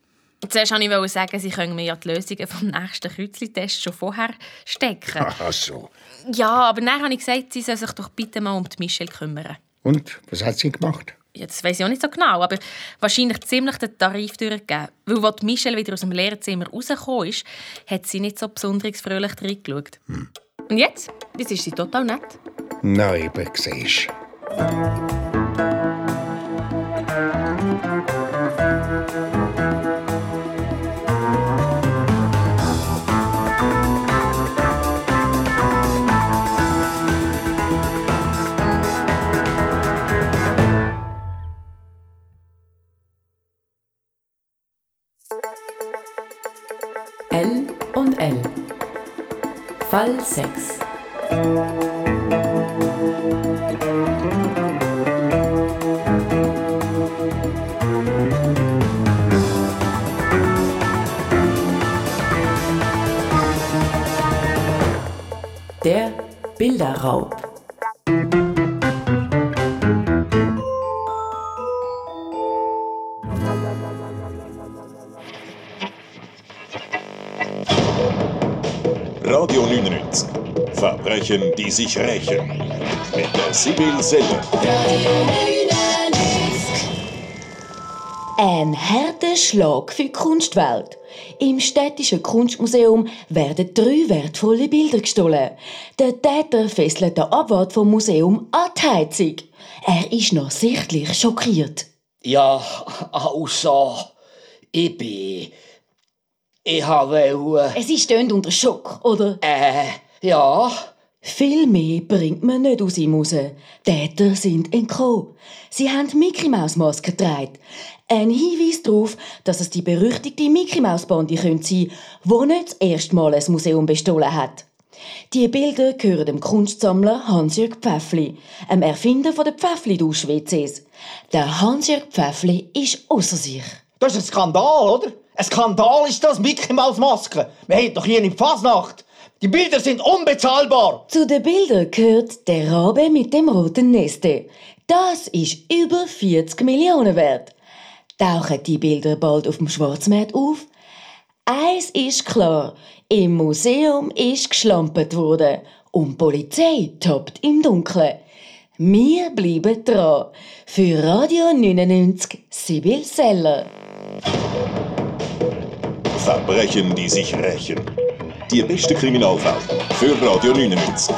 Zuerst wollte ich sagen, sie können mir ja die Lösungen vom nächsten Kreuzli-Test schon vorher stecken.
Ach so.
Ja, aber dann habe ich gesagt, sie soll sich doch bitte mal um die Michelle kümmern.
Und, was hat sie gemacht?
Ja, das weiß ich auch nicht so genau, aber wahrscheinlich ziemlich den Tarif durchgegeben. Weil als Michelle wieder aus dem Lehrerzimmer rausgekommen ist, hat sie nicht so besonders fröhlich reingeschaut. Hm. Und jetzt? Jetzt ist sie total nett.
Na, eben, siehst
Fall 6. Der Bilderraub.
99. Verbrechen, die sich rächen. Mit der Sibyl Selle.
Ein harter Schlag für die Kunstwelt. Im Städtischen Kunstmuseum werden drei wertvolle Bilder gestohlen. Der Täter fesselt den Abwart vom Museum an die Heizung. Er ist noch sichtlich schockiert.
Ja, außer ich bin. Ich habe.
Es ist stöhnt unter Schock, oder?
Äh, ja.
Viel mehr bringt man nicht aus ihm raus. Täter sind entkommen. Sie haben Mickey Maus Maske getragen. Ein Hinweis darauf, dass es die berüchtigte Mickey Maus Bande sein könnte, die nicht das erste Mal ein Museum bestohlen hat. Die Bilder gehören dem Kunstsammler Hans-Jörg Pfäffli, einem Erfinder der Pfäffli-Dusch-WCs. Der Hans-Jörg Pfäffli ist außer sich.
Das ist ein Skandal, oder? Ein Skandal ist das, Mickey Maus Maske. Wir haben doch hier in Fasnacht. Die Bilder sind unbezahlbar.
Zu den Bildern gehört der Rabe mit dem roten Neste. Das ist über 40 Millionen wert. Tauchen die Bilder bald auf dem Schwarzmarkt auf? Eins ist klar, im Museum ist geschlampert worden und die Polizei toppt im Dunkeln. Wir bleiben dran. Für Radio 99 Sibyl Seller.
Verbrechen, die sich rächen. Die beste Kriminalfälle für Radio 99.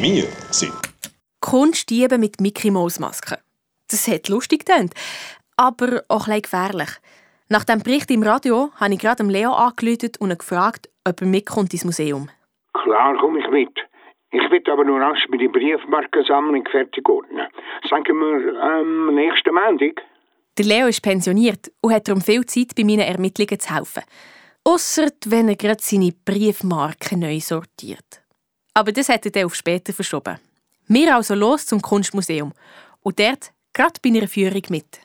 Wir sind
Kunstdiebe mit Mickey Mouse Maske. Das hat lustig getönt, aber auch ein gefährlich. Nach dem Bericht im Radio habe ich gerade Leo angerufen und ihn gefragt, ob er mitkommt ins Museum.
Klar komme ich mit. Ich will aber nur rasch mit der Briefmarkensammlung fertig ordnen. Sagen wir am nächsten Montag?
Der Leo ist pensioniert und hat darum viel Zeit, bei meinen Ermittlungen zu helfen. Ausser wenn er gerade seine Briefmarken neu sortiert. Aber das hat er dann auf später verschoben. Wir also los zum Kunstmuseum. Und dort gerade bei einer Führung mit.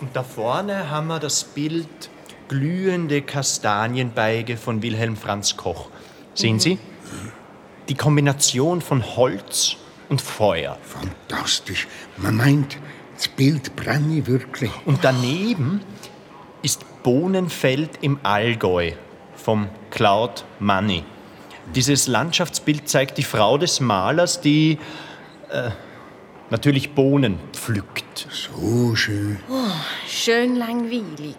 Und da vorne haben wir das Bild Glühende Kastanienbeige von Wilhelm Franz Koch. Sehen Sie? Die Kombination von Holz und Feuer.
Fantastisch. Man meint, das Bild brenne wirklich.
Und daneben ist Bohnenfeld im Allgäu vom Claude Money. Dieses Landschaftsbild zeigt die Frau des Malers, die äh, natürlich Bohnen pflückt.
So schön.
Oh, schön langweilig.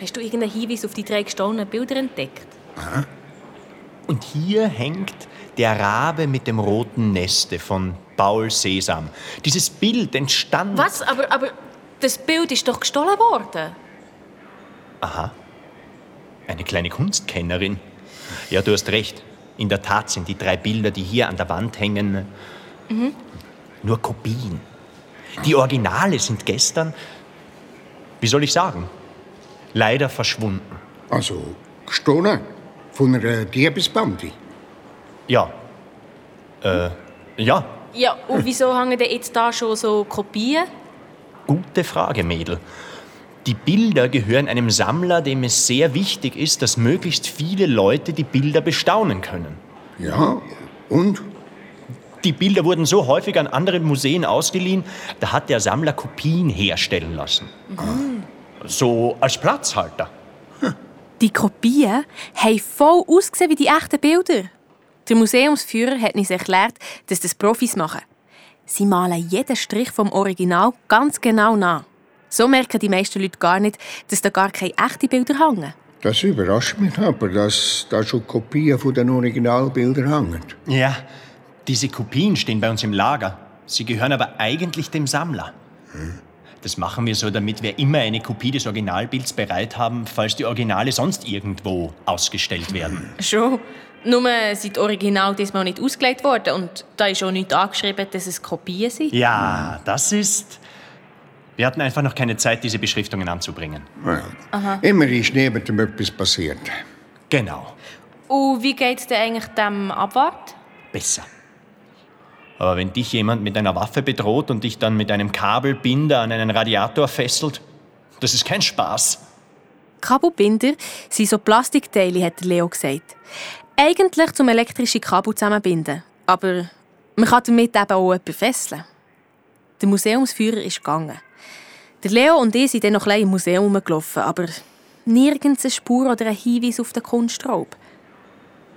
Hast du irgendeinen Hinweis auf die drei gestohlenen Bilder entdeckt?
Aha.
Und hier hängt der Rabe mit dem roten Neste von Paul Sesam. Dieses Bild entstand.
Was? Aber, aber das Bild ist doch gestohlen worden.
Aha. Eine kleine Kunstkennerin. Ja, du hast recht. In der Tat sind die drei Bilder, die hier an der Wand hängen,
Mhm.
nur Kopien. Die Originale sind gestern, wie soll ich sagen, leider verschwunden.
Also, gestohlen? Von einer Diebesbande?
Ja. Äh, ja,
Ja, und wieso hängen denn jetzt da schon so Kopien?
gute Frage, Mädel. Die Bilder gehören einem Sammler, dem es sehr wichtig ist, dass möglichst viele Leute die Bilder bestaunen können.
Ja, und?
Die Bilder wurden so häufig an andere Museen ausgeliehen, da hat der Sammler Kopien herstellen lassen. So als Platzhalter.
Die Kopien haben voll ausgesehen wie die echten Bilder. Der Museumsführer hat uns erklärt, dass das Profis machen. Sie malen jeden Strich vom Original ganz genau nach. So merken die meisten Leute gar nicht, dass da gar keine echten Bilder hängen.
Das überrascht mich aber, dass da schon Kopien von den Originalbildern hängen.
Ja, diese Kopien stehen bei uns im Lager. Sie gehören aber eigentlich dem Sammler. Das machen wir so, damit wir immer eine Kopie des Originalbilds bereit haben, falls die Originale sonst irgendwo ausgestellt werden.
Schon. Nur sind die Original diesmal nicht ausgelegt worden und da ist auch nicht angeschrieben, dass es Kopien sind.
Ja, das ist. Wir hatten einfach noch keine Zeit, diese Beschriftungen anzubringen.
Ja.
Aha.
Immer ist neben dem etwas passiert.
Genau,
Und wie geht es denn eigentlich dem Abwart?
besser. Aber wenn dich jemand mit einer Waffe bedroht und dich dann mit einem Kabelbinder an einen Radiator fesselt, das ist kein Spaß.
Kabelbinder sind so Plastikteile, hat Leo gesagt. Eigentlich zum elektrische Kabel zusammenbinden. Aber man kann damit eben auch jemanden fesseln. Der Museumsführer ist gegangen. Der Leo und ich sind dann noch ein im Museum rumgelaufen, aber nirgends eine Spur oder ein Hinweis auf den Kunstraub.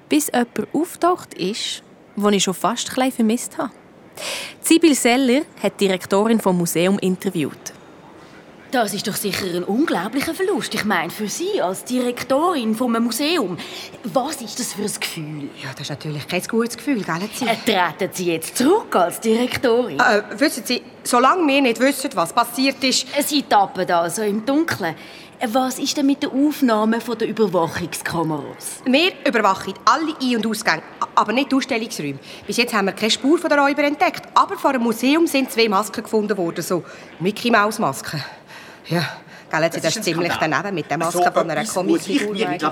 Bis jemand auftaucht ist, den ich schon fast ein vermisst habe. Sibyl Seller hat die Direktorin vom Museum interviewt.
Das ist doch sicher ein unglaublicher Verlust. Ich meine, für Sie als Direktorin vom Museum. Was ist das für ein Gefühl?
Ja, das ist natürlich kein gutes Gefühl, gell? Sie?
Äh, treten Sie jetzt zurück als Direktorin?
Äh, wissen Sie, solange wir nicht wissen, was passiert ist...
Sie tappen also im Dunkeln. Was ist denn mit den Aufnahmen von den Überwachungskameras?
Wir überwachen alle Ein- und Ausgänge, aber nicht die Ausstellungsräume. Bis jetzt haben wir keine Spur von der Räuber entdeckt. Aber vor dem Museum sind zwei Masken gefunden worden, so Mickey-Maus-Masken. Ja, gell, das, das ist ziemlich daneben mit der Maske
so
von einer Comicfigur.
nicht.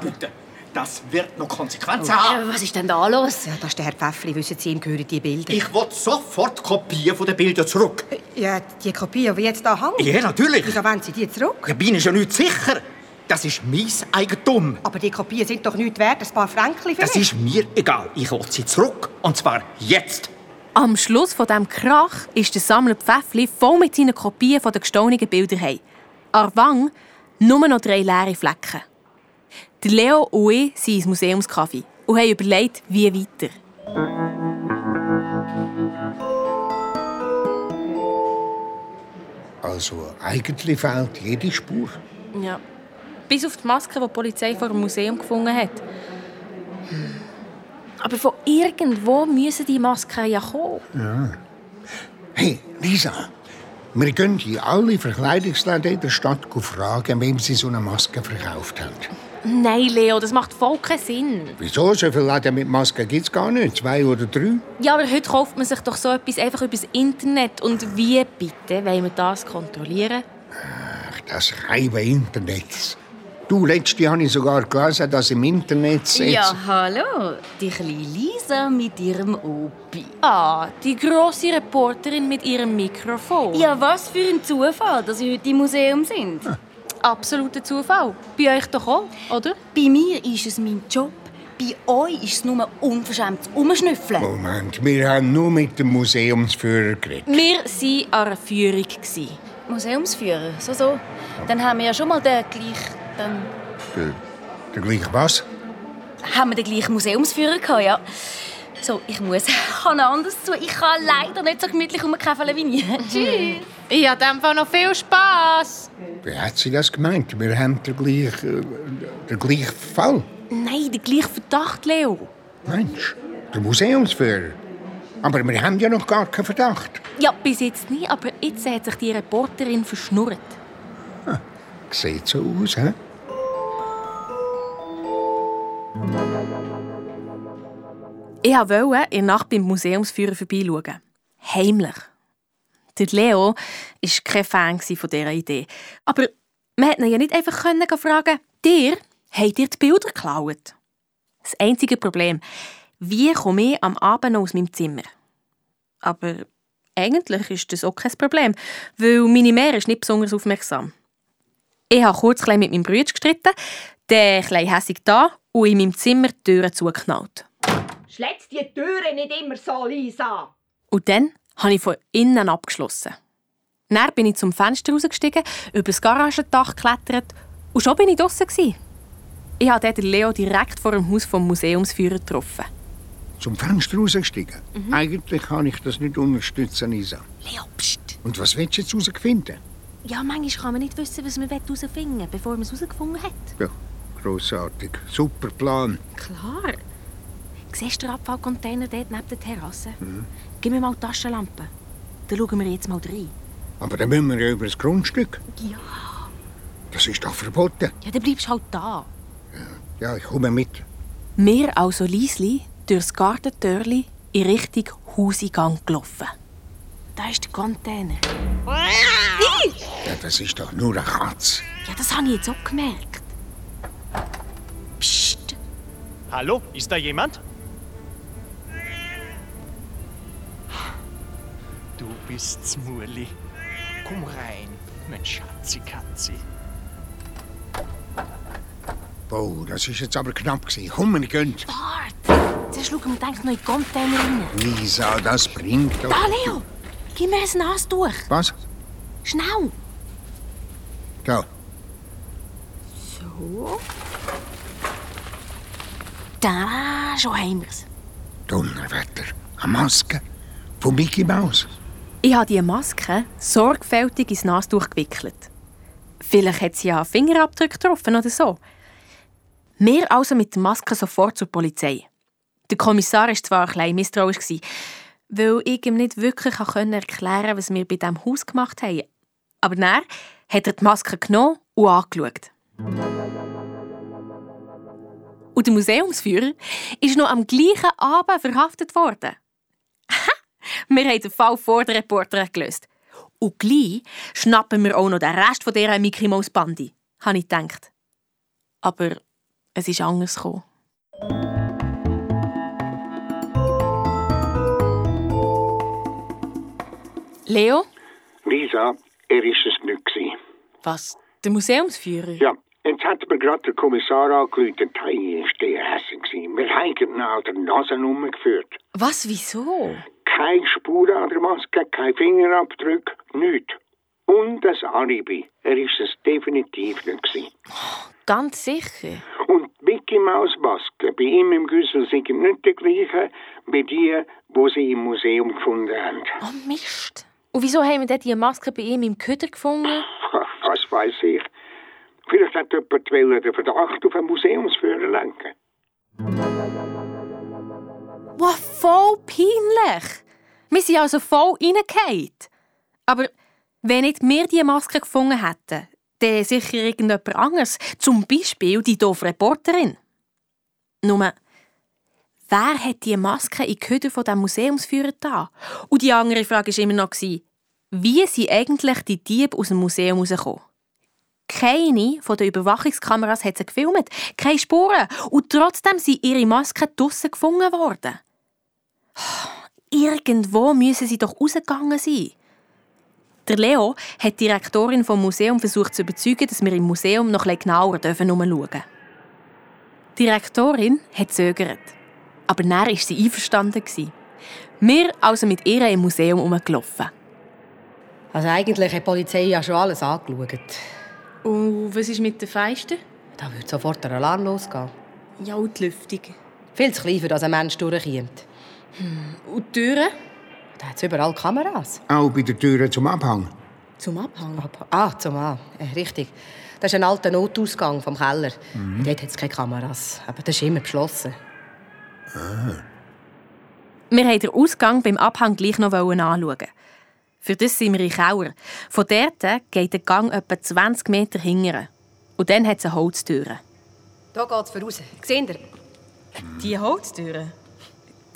Das wird noch Konsequenzen
Oh.
haben.
Was ist denn da los?
Ja, das ist der Herr Pfäffli, wissen Sie, ihm gehören die Bilder.
Ich will sofort Kopien von den Bildern zurück.
Ja, die Kopien, die jetzt hier hängen?
Ja, natürlich.
Wieso wollen Sie die zurück?
Ich bin ja nicht sicher. Das ist mein Eigentum.
Aber die Kopien sind doch nichts wert, ein paar Franken
Das ist mir egal. Ich will sie zurück. Und zwar jetzt.
Am Schluss von dem Krach ist der Sammler Pfäffli voll mit seinen Kopien von den gestohlenen Bildern heim. An der Wange nur noch drei leere Flecken. Der Leo und ich sind ins Museumskaffee und haben überlegt, wie weiter.
Also eigentlich fehlt jede Spur.
Ja. Bis auf die Maske, die die Polizei vor dem Museum gefunden hat. Aber von irgendwo müssen die Masken ja kommen.
Ja. Hey, Lisa, wir gehen in alle Verkleidungsläden in der Stadt fragen, wem sie so eine Maske verkauft haben.
Nein, Leo, das macht voll keinen Sinn.
Wieso? So viele Läden mit Masken gibt es gar nicht. Zwei oder drei.
Ja, aber heute kauft man sich doch so etwas einfach über das Internet. Und wie bitte wollen wir das kontrollieren?
Ach, das reine Internet. Du, letzte habe ich sogar gelesen, dass im Internet jetzt...
Ja, hallo. Die kleine Lisa mit ihrem Opi.
Ah, die grosse Reporterin mit ihrem Mikrofon.
Ja, was für ein Zufall, dass Sie heute im Museum sind.
Absoluter Zufall. Bei euch doch auch, oder?
Bei mir ist es mein Job. Bei euch ist es nur unverschämtes Umschnüffeln.
Moment, wir haben nur mit dem Museumsführer geredet.
Wir waren an einer Führung.
Museumsführer, so, so. Dann haben wir ja schon mal den gleichen... Dann
Der, der gleiche was?
haben wir den gleichen Museumsführer gehabt, ja. So, ich muss. Ich habe noch anderes zu. Ich kann leider nicht so gemütlich rumkäfeln wie nie. Tschüss.
Ich habe einfach noch viel Spass.
Wie hat sie das gemeint? Wir haben den gleichen, äh, den gleichen Fall.
Nein, der gleiche Verdacht, Leo.
Mensch, der Museumsführer. Aber wir haben ja noch gar keinen Verdacht.
Ja, bis jetzt nicht, aber jetzt hat sich die Reporterin verschnurrt.
Sieht so aus, hä?
Ich wollte in der Nacht beim Museumsführer vorbeischauen. Heimlich. Der Leo war kein Fan von dieser Idee. Aber man konnte ihn ja nicht einfach fragen, «Dir, habt ihr die Bilder geklaut?» Das einzige Problem, wie komme ich am Abend aus meinem Zimmer? Aber eigentlich ist das auch kein Problem, weil meine Mär ist nicht besonders aufmerksam. Ich habe kurz mit meinem Bruder gestritten, der klein hässig da und in meinem Zimmer die Türen zugeknallt.
Schlitz die Türe nicht immer so, Lisa.
Und dann habe ich von innen abgeschlossen. Dann bin ich zum Fenster rausgestiegen, über das Garagendach geklettert und schon bin ich gewesen. Ich habe dort den Leo direkt vor dem Haus vom Museumsführer getroffen.
Zum Fenster rausgestiegen. Eigentlich kann ich das nicht unterstützen, Isa.
Leo, pst!
Und was willst du jetzt herausfinden?
Ja, manchmal kann man nicht wissen, was man herausfinden will, bevor man es herausgefunden hat.
Ja, grossartig. Super Plan.
Klar. Siehst du den Abfallcontainer dort neben der Terrasse?
Mhm.
Gib mir mal die Taschenlampe. Dann schauen wir jetzt mal rein.
Aber dann müssen wir ja über das Grundstück.
Ja.
Das ist doch verboten.
Ja, dann bleibst du halt da.
Ja, ich komme mit.
Wir also leisli durchs Gartentürli in Richtung Hauseingang gelaufen. Da ist der Container.
Ja, das ist doch nur eine Katze.
Ja, das habe ich jetzt auch gemerkt. Psst.
Hallo, ist da jemand? Du bist's, Murli. Komm rein, mein Schatzi Katzi.
Wow, das ist jetzt aber knapp gewesen. Komm, wir gehen.
Warte! Zuerst schauen wir denkt noch in den Container rein.
Lisa, das bringt doch...
Da, Leo! Gib mir ein Nastuch.
Was?
Schnell!
Da.
So. Da, schon haben wir's.
Donnerwetter. Eine Maske. Von Mickey Mouse.
Ich habe die Maske sorgfältig ins Nastuch gewickelt. Vielleicht hat sie ja Fingerabdrücke getroffen oder so. Wir also mit der Maske sofort zur Polizei. Der Kommissar war zwar ein bisschen misstrauisch, weil ich ihm nicht wirklich erklären konnte, was wir bei diesem Haus gemacht haben. Aber dann hat er die Maske genommen und angeschaut. Und der Museumsführer ist noch am gleichen Abend verhaftet worden. wir haben den Fall vor der Reporterin gelöst. Und gleich schnappen wir auch noch den Rest von dieser Mickey Mouse Bandi, habe ich gedacht. Aber es ist anders gekommen. Leo?
Lisa, er ist es nicht. Gewesen.
Was? Der Museumsführer?
Ja, jetzt hat mir gerade der Kommissar angerufen, hey, ist der Hessen gewesen. Wir haben ihn an der Nase umgeführt.
Was, wieso?
Keine Spur an der Maske, kein Fingerabdruck, nichts. Und das Alibi. Er ist es definitiv nicht gewesen.
Ganz sicher.
Und die Mickey Maus Maske bei ihm im Güssel sind nicht die gleiche wie die, wo sie im Museum gefunden haben.
Oh Mist. Und wieso haben wir denn die Maske bei ihm im Köder gefunden?
Was weiß ich. Vielleicht hat jemand den Verdacht auf einen Museumsführer lenken.
Wow, voll peinlich. Wir sind also voll reingefallen. Aber wenn nicht wir diese Maske gefunden hätten, dann sicher irgendjemand anderes. Zum Beispiel die doofe Reporterin. Nur, wer hat die Maske in die Köder von dem Museumsführer da? Und die andere Frage war immer noch, wie sind eigentlich die Diebe aus dem Museum rausgekommen? Keine von den Überwachungskameras hat sie gefilmt, keine Spuren. Und trotzdem sind ihre Masken draussen gefunden worden. Irgendwo müssen sie doch rausgegangen sein. Der Leo hat die Direktorin vom Museum versucht zu überzeugen, dass wir im Museum noch etwas genauer umschauen dürfen. Die Direktorin hat zögert. Aber dann war sie einverstanden. Wir also mit ihr im Museum herumgelaufen.
Also eigentlich hat die Polizei ja schon alles angeschaut.
Und was ist mit den Feisten?
Da würde sofort der Alarm losgehen.
Ja, und die Lüftung?
Viel zu klein, für dass ein Mensch durchkommt.
Hm. Und die Türen?
Da hat es überall Kameras.
Auch bei den Türen zum Abhang.
Zum Abhang?
Ah, zum A. Äh, richtig. Das ist ein alter Notausgang vom Keller. Mhm. Dort hat es keine Kameras. Aber das ist immer beschlossen.
Ah.
Wir wollten den Ausgang beim Abhang gleich noch anschauen. Für das sind wir in Kauer. Von dort geht der Gang etwa 20 Meter hingere. Und dann hat es eine Holztür.
Da geht es voraus. Seht ihr?
Die Holztür?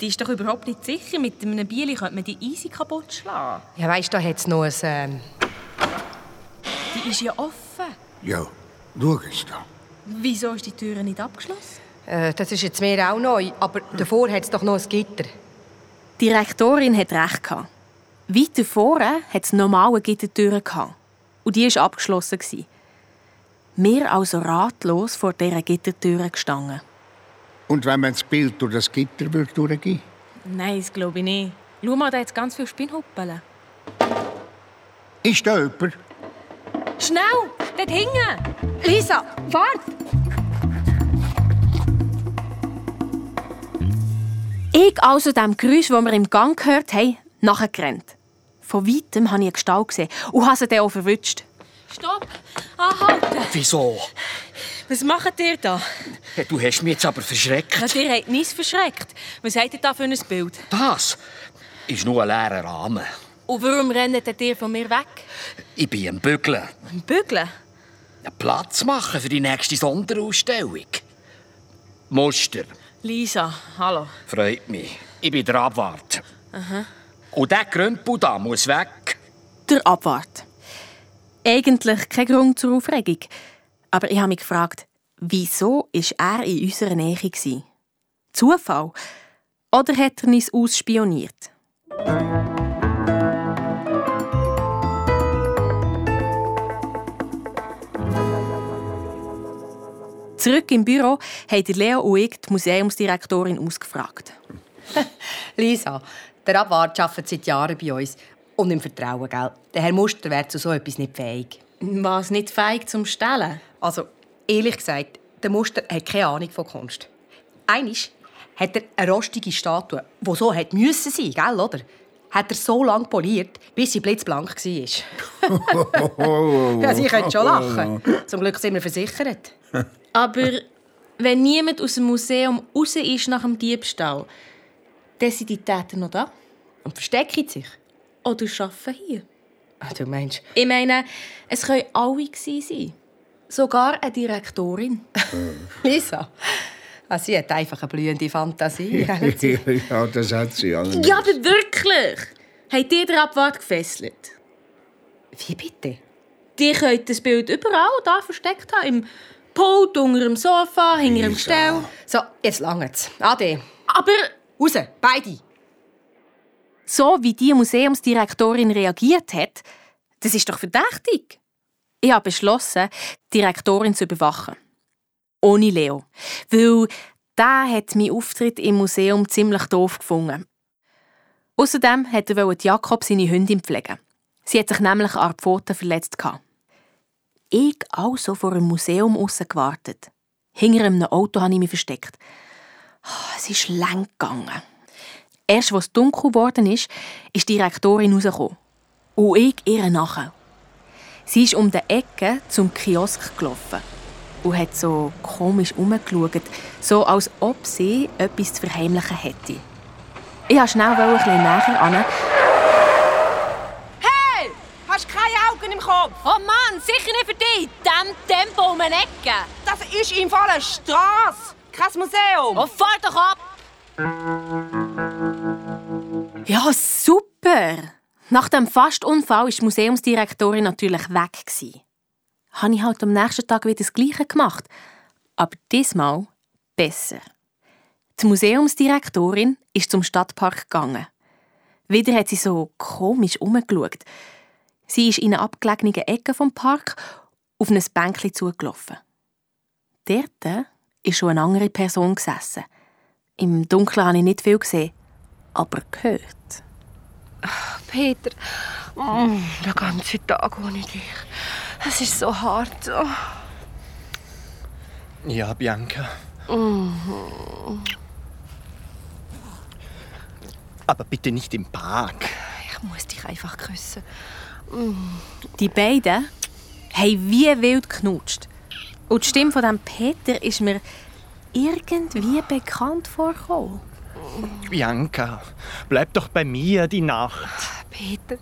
Die ist doch überhaupt nicht sicher. Mit einem Bieli könnte man die easy kaputt schlagen.
Ja, weißt du, da hat es noch ein... Ähm...
Die ist ja offen.
Ja, schau es da.
Wieso ist die Tür nicht abgeschlossen?
Äh, das ist jetzt mir auch neu. Aber davor hat es doch noch ein Gitter.
Die Rektorin hat recht gehabt. Weiter vorne hat es normale Gittertüren gehabt. Und die war abgeschlossen. Wir also ratlos vor dieser Gittertür gestanden.
Und wenn man das Bild durch das Gitter durchgehen
Nein, das glaube ich nicht. Schau mal, da hat ganz viele Spinnhuppeln.
Ist da jemand?
Schnell! Dort hinten!
Lisa, warte!
Ich also dem Geräusch, das wir im Gang gehört haben, nachgerannt. Von weitem habe ich eine Gestalt gesehen und habe sie dann auch verwünscht. Stopp! Anhalten!
Wieso?
Was macht ihr da?
Du hast mich jetzt aber verschreckt.
Ja, ihr habt nichts verschreckt. Was habt ihr da für ein Bild?
Das ist nur ein leerer Rahmen.
Und warum rennt ihr von mir weg?
Ich bin am Bügeln.
Am Bügeln?
Platz machen für die nächste Sonderausstellung. Muster.
Lisa, hallo.
Freut mich. Ich bin der Abwart.
Aha.
Und der Grümpel da muss weg.
Der Abwart. Eigentlich kein Grund zur Aufregung. Aber ich habe mich gefragt, wieso ist er in unserer Nähe gewesen? Zufall? Oder hat er uns ausspioniert? Zurück im Büro haben Leo und ich die Museumsdirektorin ausgefragt.
Lisa, der Abwart arbeitet seit Jahren bei uns. Und im Vertrauen, gell? Der Herr Muster wäre zu so etwas nicht fähig.
Was, nicht fähig zum Stellen?
Also, ehrlich gesagt, der Muster hat keine Ahnung von Kunst. Einisch hat er eine rostige Statue, die so hätte müssen sein, gell, oder? hat er so lange poliert, bis sie blitzblank war. ja, Sie können schon lachen. Zum Glück sind wir versichert.
Aber wenn niemand aus dem Museum raus ist nach dem Diebstahl, dann sind die Täter noch da.
Und verstecken sich.
Oder arbeiten hier.
Ach, du meinst...
Ich meine, es können alle sein. Sogar eine Direktorin.
Lisa, ah, sie hat einfach eine blühende Fantasie.
ja, das hat sie allerdings.
Ja, aber wirklich. Habt ihr den Abwart gefesselt?
Wie bitte?
Die könnt das Bild überall da versteckt haben. Im Pult, unter dem Sofa, hinter dem Gestell.
So, jetzt langt's. Ade.
Aber...
Raus, beide.
So wie die Museumsdirektorin reagiert hat, das ist doch verdächtig. Ich habe beschlossen, die Direktorin zu überwachen. Ohne Leo. Weil der hat meinen Auftritt im Museum ziemlich doof gefunden. Außerdem wollte er Jakob seine Hündin pflegen. Sie hat sich nämlich an Pfoten verletzt. Ich also vor dem Museum aussen gewartet. Hinter einem Auto habe ich mich versteckt. Ah, es ist lang gegangen. Erst als es dunkel geworden ist, ist die Direktorin rausgekommen. Und ich ihr nachher. Sie ist um die Ecke zum Kiosk gelaufen und hat so komisch umgeschaut, so als ob sie etwas zu verheimlichen hätte. Ich wollte schnell ein bisschen näher an.
Hey! Hast du keine Augen im Kopf?
Oh Mann, sicher nicht für dich! Dem Tempo um eine Ecke!
Das ist im Fall eine Strasse, kein Museum.
Oh, fahr doch ab!
Ja, super! Nach dem Fastunfall war die Museumsdirektorin natürlich weg. Habe ich halt am nächsten Tag wieder das Gleiche gemacht. Aber diesmal besser. Die Museumsdirektorin ist zum Stadtpark gegangen. Wieder hat sie so komisch umgeschaut. Sie ist in eine abgelegene Ecke vom Park auf ein Bänkchen zugelaufen. Dort ist schon eine andere Person gesessen. Im Dunkeln habe ich nicht viel gesehen, aber gehört.
Peter, oh, den ganzen Tag ohne dich. Es ist so hart. Oh.
Ja, Bianca.
Mhm.
Aber bitte nicht im Park.
Ich muss dich einfach küssen.
Die beiden haben wie wild geknutscht. Und die Stimme von dem Peter ist mir irgendwie bekannt vorgekommen.
Bianca, bleib doch bei mir die Nacht.
Peter,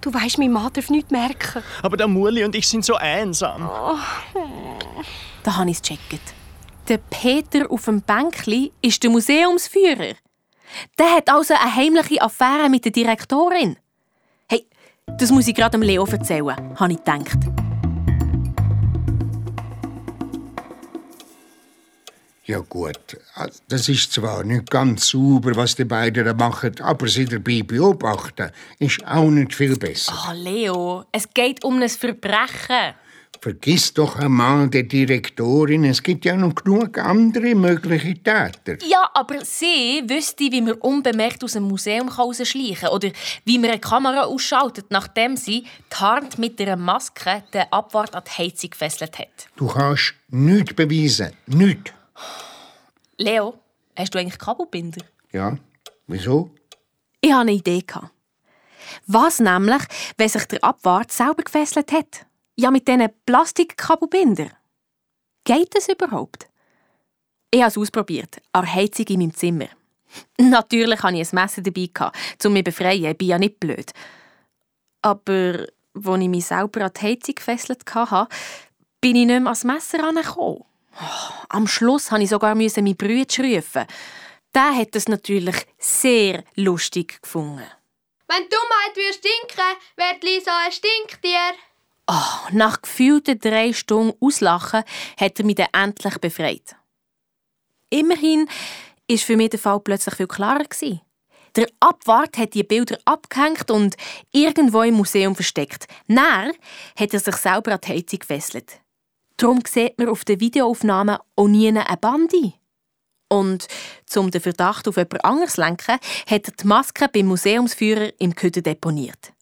du weißt, mein Mann darf nichts merken.
Aber der Murli und ich sind so einsam.
Da habe ich es gecheckt. Der Peter auf dem Bänkli ist der Museumsführer. Der hat also eine heimliche Affäre mit der Direktorin. Das muss ich gerade dem Leo erzählen, habe ich gedacht.
Ja gut, das ist zwar nicht ganz sauber, was die beiden da machen, aber sie dabei beobachten, ist auch nicht viel besser.
Oh, Leo, es geht um ein Verbrechen.
Vergiss doch einmal die Direktorin, es gibt ja noch genug andere mögliche Täter.
Ja, aber sie wüsste, wie man unbemerkt aus dem Museum rausschleichen kann oder wie man eine Kamera ausschaltet, nachdem sie tarnt mit einer Maske den Abwart an die Heizung gefesselt hat.
Du kannst nichts beweisen, nichts.
Leo, hast du eigentlich Kabelbinder?
Ja, wieso?
Ich hatte eine Idee. Was nämlich, wenn sich der Abwart selber gefesselt hat? Ja, mit diesen Plastikkabelbinder. Geht das überhaupt? Ich habe es ausprobiert, an Heizung in meinem Zimmer. Natürlich hatte ich ein Messer dabei, um mich zu befreien. Ich bin ja nicht blöd. Aber als ich mich selber an die Heizung gefesselt hatte, bin ich nicht mehr ans Messer herangekommen. Am Schluss musste ich sogar meinen Bruder rufen. Der hat es natürlich sehr lustig gefunden.
Wenn Dummheit würde stinken, wird Lisa ein Stinktier.
Oh, nach gefühlten drei Stunden Auslachen hat er mich dann endlich befreit. Immerhin ist für mich der Fall plötzlich viel klarer gewesen. Der Abwart hat die Bilder abgehängt und irgendwo im Museum versteckt. Näher hat er sich selber an die Heizung gefesselt. Darum sieht man auf den Videoaufnahmen auch nie eine Bande. Und um den Verdacht auf jemand anderes zu lenken, hat er die Maske beim Museumsführer im Küden deponiert.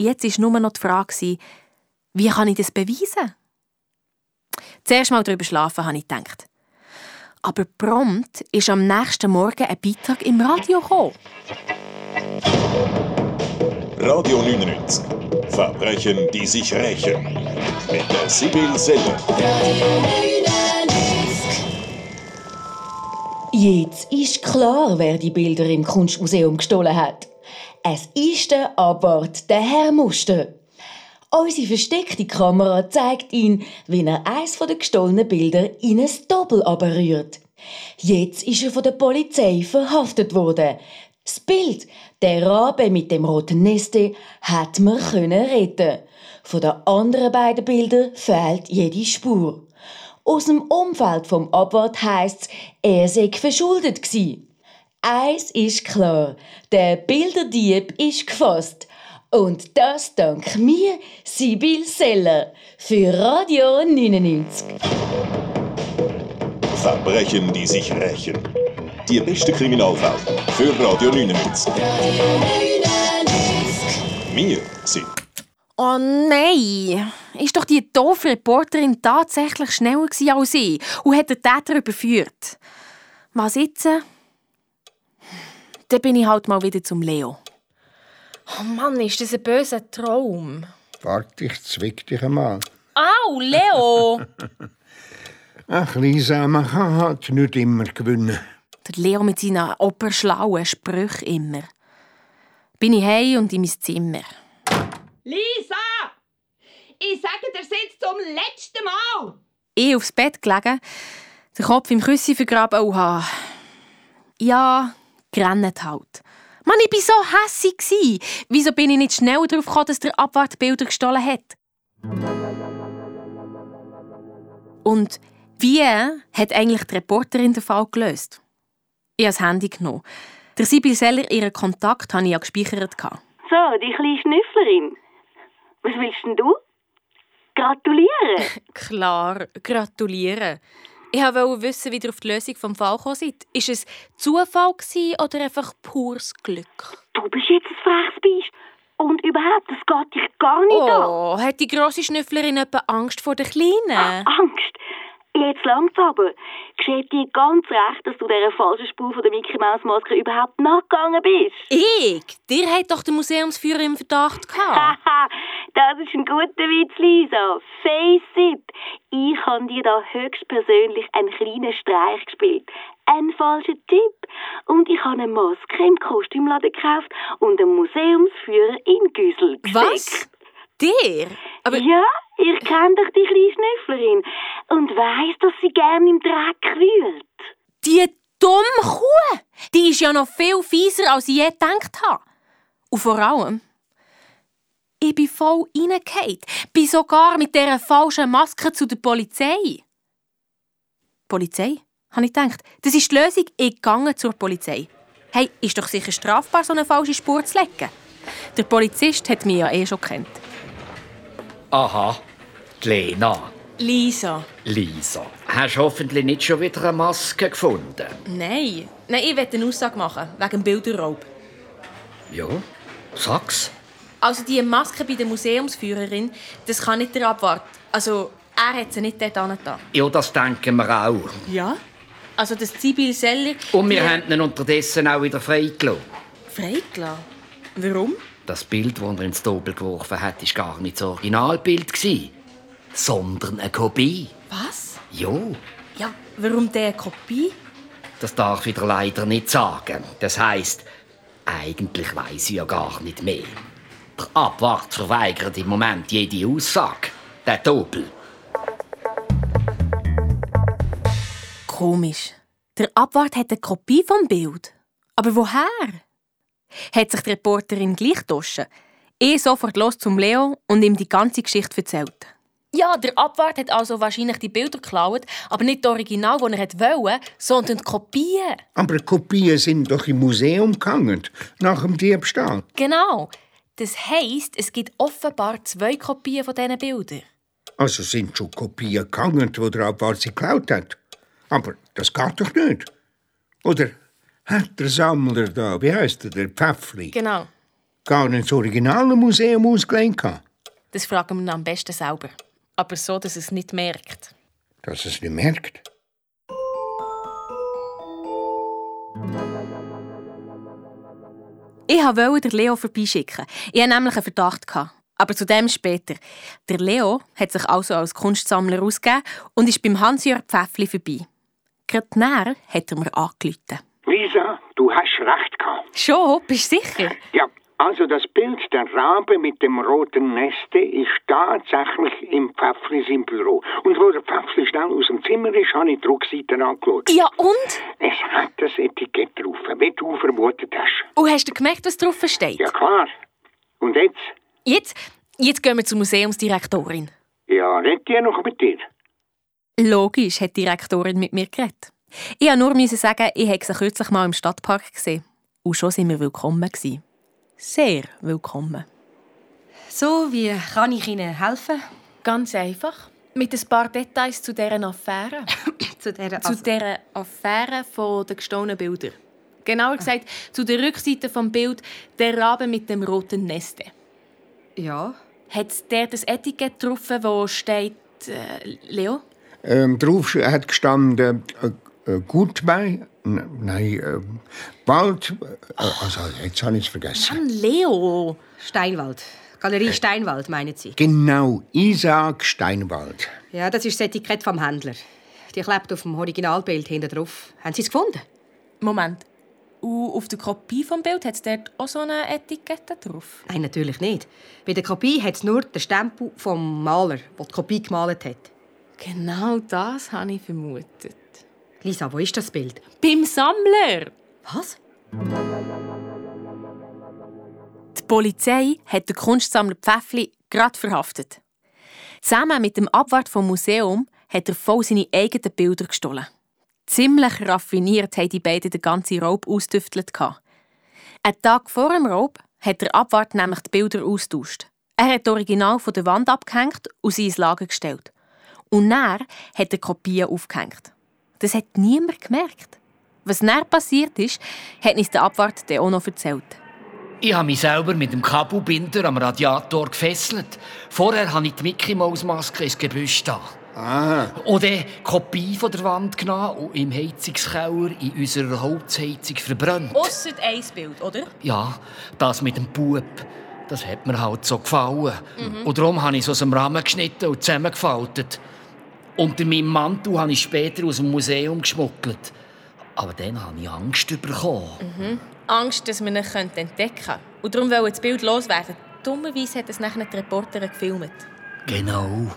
Jetzt war nur noch die Frage, wie kann ich das beweisen? Zuerst mal darüber schlafen, habe ich gedacht. Aber prompt ist am nächsten Morgen ein Beitrag im Radio gekommen.
Radio 99. Verbrechen, die sich rächen. Mit der Sibyl Selle.
Jetzt ist klar, wer die Bilder im Kunstmuseum gestohlen hat. Es ist der Abwart, der Herr Muster. Unsere versteckte Kamera zeigt ihn, wie er eins der gestohlenen Bilder in ein Doppel abrührt. Jetzt ist er von der Polizei verhaftet worden. Das Bild, der Rabe mit dem roten Neste, hat man können retten. Von den anderen beiden Bildern fehlt jede Spur. Aus dem Umfeld vom Abwart heisst er sei verschuldet gsi. Eins ist klar, der Bilderdieb ist gefasst. Und das dank mir, Sibyl Seller, für Radio 99.
Verbrechen, die sich rächen. Die beste Kriminalfälle für Radio 99. Wir sind
Oh nein! Ist doch die doofe Reporterin tatsächlich schneller als ich und hat den Täter überführt. Was jetzt? Dann bin ich halt mal wieder zum Leo. Oh Mann, ist das ein böser Traum.
Warte, ich zwick dich einmal.
Au, Leo!
Ach, Lisa, man kann halt nicht immer gewinnen.
Der Leo mit seinen operschlauen Sprüchen immer. Bin ich heim und in mein Zimmer.
Lisa! Ich sage dir jetzt zum letzten Mal!
Ich aufs Bett gelegen, den Kopf im Küssi vergraben und habe... Ja, gerannt halt. Mann, ich war so hässig. Wieso bin ich nicht schnell darauf gekommen, dass der Abwart Bilder gestohlen hat? Und wie hat eigentlich die Reporterin den Fall gelöst? Ich habe das Handy genommen. Der Sibyl Seller, ihren Kontakt, habe ich ja gespeichert.
So, die kleine Schnüfflerin. Was willst denn du? Gratulieren!
Klar, gratulieren. Ich wollte wissen, wie ihr auf die Lösung des Falls gekommen seid. Ist es Zufall oder einfach pures Glück?
Du bist jetzt ein freches Biest. Und überhaupt, das geht dich gar nicht
oh, an. hat die grosse Schnüfflerin etwa Angst vor der Kleinen?
Angst? Jetzt langt's aber. Geschieht dir ganz recht, dass du dieser falschen Spur von der Mickey Maus Maske überhaupt nachgegangen bist.
Ich? Dir hat doch der Museumsführer im Verdacht gehabt.
Haha, das ist ein guter Witz, Lisa. Face it. Ich habe dir da höchstpersönlich einen kleinen Streich gespielt. Ein falscher Tipp. Und ich habe eine Maske im Kostümladen gekauft und einen Museumsführer in Güssel gesteckt.
Was? Dir?
Aber ja, ich kenne doch die kleine Schnüfflerin und weiss, dass sie gern im Dreck wühlt.
Die dumme Kuh! Die ist ja noch viel fieser, als ich je gedacht habe. Und vor allem, ich bin voll reingefallen. Bin sogar mit dieser falschen Maske zu der Polizei. Polizei? Habe ich gedacht. Das ist die Lösung. Ich gehe zur Polizei. Hey, ist doch sicher strafbar, so eine falsche Spur zu legen. Der Polizist hat mich ja eh schon kennt.
Aha, die Lena.
Lisa.
Lisa, hast du hoffentlich nicht schon wieder eine Maske gefunden?
Nein. Nein, ich will eine Aussage machen, wegen Bilderraub.
Ja, sag's.
Also die Maske bei der Museumsführerin, das kann nicht der Abwart. Also er hat sie nicht dort angetan.
Ja, das denken wir auch.
Ja? Also das Sibyl Seller...
Und wir haben ihn unterdessen auch wieder freigelassen.
Freigelassen? Warum?
Das Bild, das er ins Doppel geworfen hat, war gar nicht das Originalbild, sondern eine Kopie.
Was?
Ja.
Ja, warum diese Kopie?
Das darf ich dir leider nicht sagen. Das heisst, eigentlich weiß ich ja gar nicht mehr. Der Abwart verweigert im Moment jede Aussage. Der Doppel.
Komisch. Der Abwart hat eine Kopie vom Bild. Aber woher? Hat sich die Reporterin gleich getauscht? Ich sofort los zum Leo und ihm die ganze Geschichte erzählt. Ja, der Abwart hat also wahrscheinlich die Bilder geklaut, aber nicht das Original, das er wollte, sondern die Kopien.
Aber Kopien sind doch im Museum gegangen, nach dem Diebstahl.
Genau. Das heisst, es gibt offenbar zwei Kopien von diesen Bildern.
Also sind schon Kopien gegangen, die der Abwart sie geklaut hat. Aber das geht doch nicht. Oder hat der Sammler da, wie heißt er, der Pfäffli,
Genau.
gar nicht das originale Museum ausgelehnt?
Das fragen wir am besten selber. Aber so, dass es nicht merkt.
Dass es nicht merkt.
Ich wollte Leo vorbeischicken. Ich hatte nämlich einen Verdacht. Aber zu dem später. Der Leo hat sich also als Kunstsammler ausgegeben und ist beim Hans-Jörg Pfäffli vorbei. Gerade näher hat er mir angerufen.
Lisa, du hast recht gehabt.
Schon? Bist du sicher?
Ja, also das Bild der Rabe mit dem roten Neste ist tatsächlich im Pfäfflis im Büro. Und wo der Pfäffli schnell aus dem Zimmer ist, habe ich die Rückseite angeschaut.
Ja, und?
Es hat das Etikett drauf, wie du vermutet hast.
Und hast du gemerkt, was drauf steht?
Ja, klar. Und jetzt?
Jetzt, jetzt gehen wir zur Museumsdirektorin.
Ja, redet ihr noch mit dir?
Logisch hat die Direktorin mit mir geredet. Ich musste nur sagen, ich habe sie kürzlich mal im Stadtpark gesehen. Und schon sind wir willkommen. Gewesen. Sehr willkommen.
So, wie kann ich Ihnen helfen?
Ganz einfach. Mit ein paar Details zu deren Affäre.
zu dieser
zu deren Affäre von den gestohlenen Bildern. Genauer gesagt, zu der Rückseite vom Bild «Der Rabe mit dem roten Neste».
Ja.
Hat der das Etikett drauf, wo steht äh, «Leo»?
Ähm, drauf hat gestanden äh, äh, Goodbye. N nein, äh, bald. Äh, also, jetzt habe ich es vergessen.
Mann, Leo!
Steinwald. Galerie Steinwald, meinen Sie?
Genau, Isaac Steinwald.
Ja, das ist das Etikett vom Händler. Die klebt auf dem Originalbild hinten drauf. Haben Sie es gefunden?
Moment. Und auf der Kopie vom Bild hat es dort auch so eine Etikette drauf?
Nein, natürlich nicht. Bei der Kopie hat es nur den Stempel vom Maler, der die Kopie gemalt hat.
Genau das habe ich vermutet.
Lisa, wo ist das Bild?
Beim Sammler.
Was?
Die Polizei hat den Kunstsammler Pfäffli gerade verhaftet. Zusammen mit dem Abwart vom Museum hat er voll seine eigenen Bilder gestohlen. Ziemlich raffiniert haben die beiden den ganzen Raub ausdüftelt. Einen Tag vor dem Raub hat der Abwart nämlich die Bilder austauscht. Er hat das Original von der Wand abgehängt und sie ins Lager gestellt. Und er hat er Kopien aufgehängt. Das hat niemand gemerkt. Was näher passiert ist, hat uns der Abwart auch noch erzählt.
Ich habe mich selber mit dem Kabelbinder am Radiator gefesselt. Vorher habe ich die Mickey Maus Maske ins Gebüsch da.
Ah.
Und eine Kopie von der Wand genommen und im Heizungskeller in unserer Holzheizung verbrannt.
Ausser ein Bild, oder?
Ja, das mit dem Bub. Das hat mir halt so gefallen.
Mhm.
Und darum habe ich es aus dem Rahmen geschnitten und zusammengefaltet. Unter meinem Mantel habe ich später aus dem Museum geschmuggelt. Aber dann habe ich Angst bekommen.
Mhm. Angst, dass man ihn entdecken könnte. Und darum wollte das Bild loswerden. Dummerweise hat es nachher die Reporterin gefilmt.
Genau.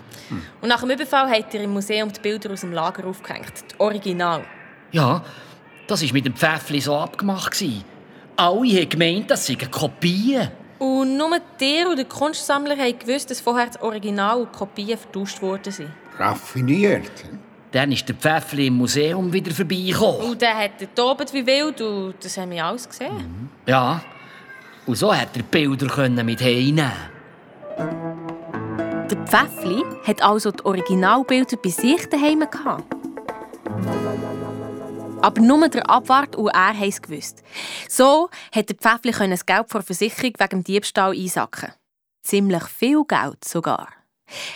Und nach dem Überfall hat er im Museum die Bilder aus dem Lager aufgehängt. Das Original.
Ja, das war mit dem Pfäffli so abgemacht. Alle haben gemeint, das seien Kopien.
Und nur der und der Kunstsammler haben gewusst, dass vorher das Original und die Kopien vertauscht worden sind.
Raffiniert.
Dann ist der Pfäffli im Museum wieder vorbeigekommen.
Und dann hat er tobt wie wild und das haben wir alles gesehen.
Ja. Und so hat er die Bilder können mit heimnehmen.
Der Pfäffli hat also die Originalbilder bei sich daheim gehabt. Aber nur der Abwart und er haben es gewusst. So hat der Pfäffli das Geld vor der Versicherung wegen dem Diebstahl einsacken. Ziemlich viel Geld sogar.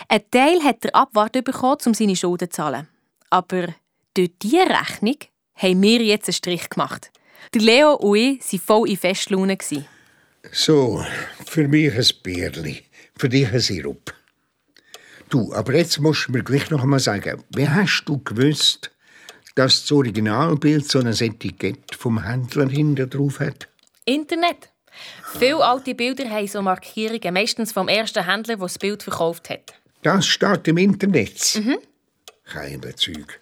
Ein Teil hat der Abwart bekommen, um seine Schulden zu zahlen. Aber durch diese Rechnung haben wir jetzt einen Strich gemacht. Der Leo und ich waren voll in Festlaune.
So, für mich ein Bierli, für dich ein Sirup. Du, aber jetzt musst du mir gleich noch einmal sagen, wie hast du gewusst, dass das Originalbild so ein Etikett vom Händler hinter drauf hat?
Internet. Viele alte Bilder haben so Markierungen, meistens vom ersten Händler, der das Bild verkauft hat.
Das steht im Internet.
Mhm.
Kein Bezug.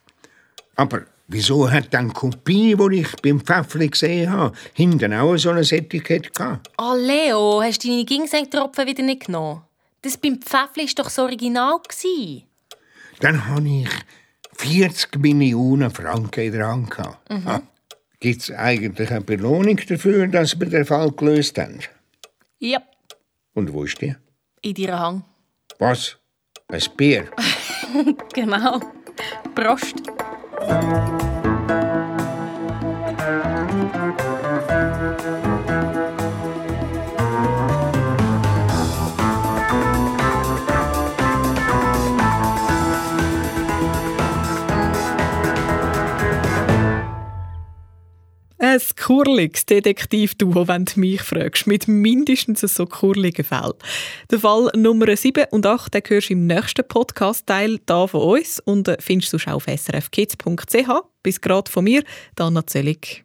Aber wieso hat dann die Kopie, die ich beim Pfäffli gesehen habe, hinten auch so ein Etikett gehabt?
Oh, Leo, hast du deine Ginseng-Tropfen wieder nicht genommen? Das beim Pfäffli war doch das Original.
Dann habe ich 40 Millionen Franken in der Hand.
Mhm.
Gibt es eigentlich eine Belohnung dafür, dass wir den Fall gelöst haben?
Ja,
Und wo ist die?
in deiner Hang.
Was? Ein Bier?
genau. Prost.
Ein kurliges Detektivduo, wenn du mich fragst, mit mindestens so kurligen Fällen. Der Fall Nummer 7 und 8 den hörst du im nächsten Podcast-Teil da von uns und äh, findest du auf srfkids.ch. Bis gerade von mir, Dana Zöllig.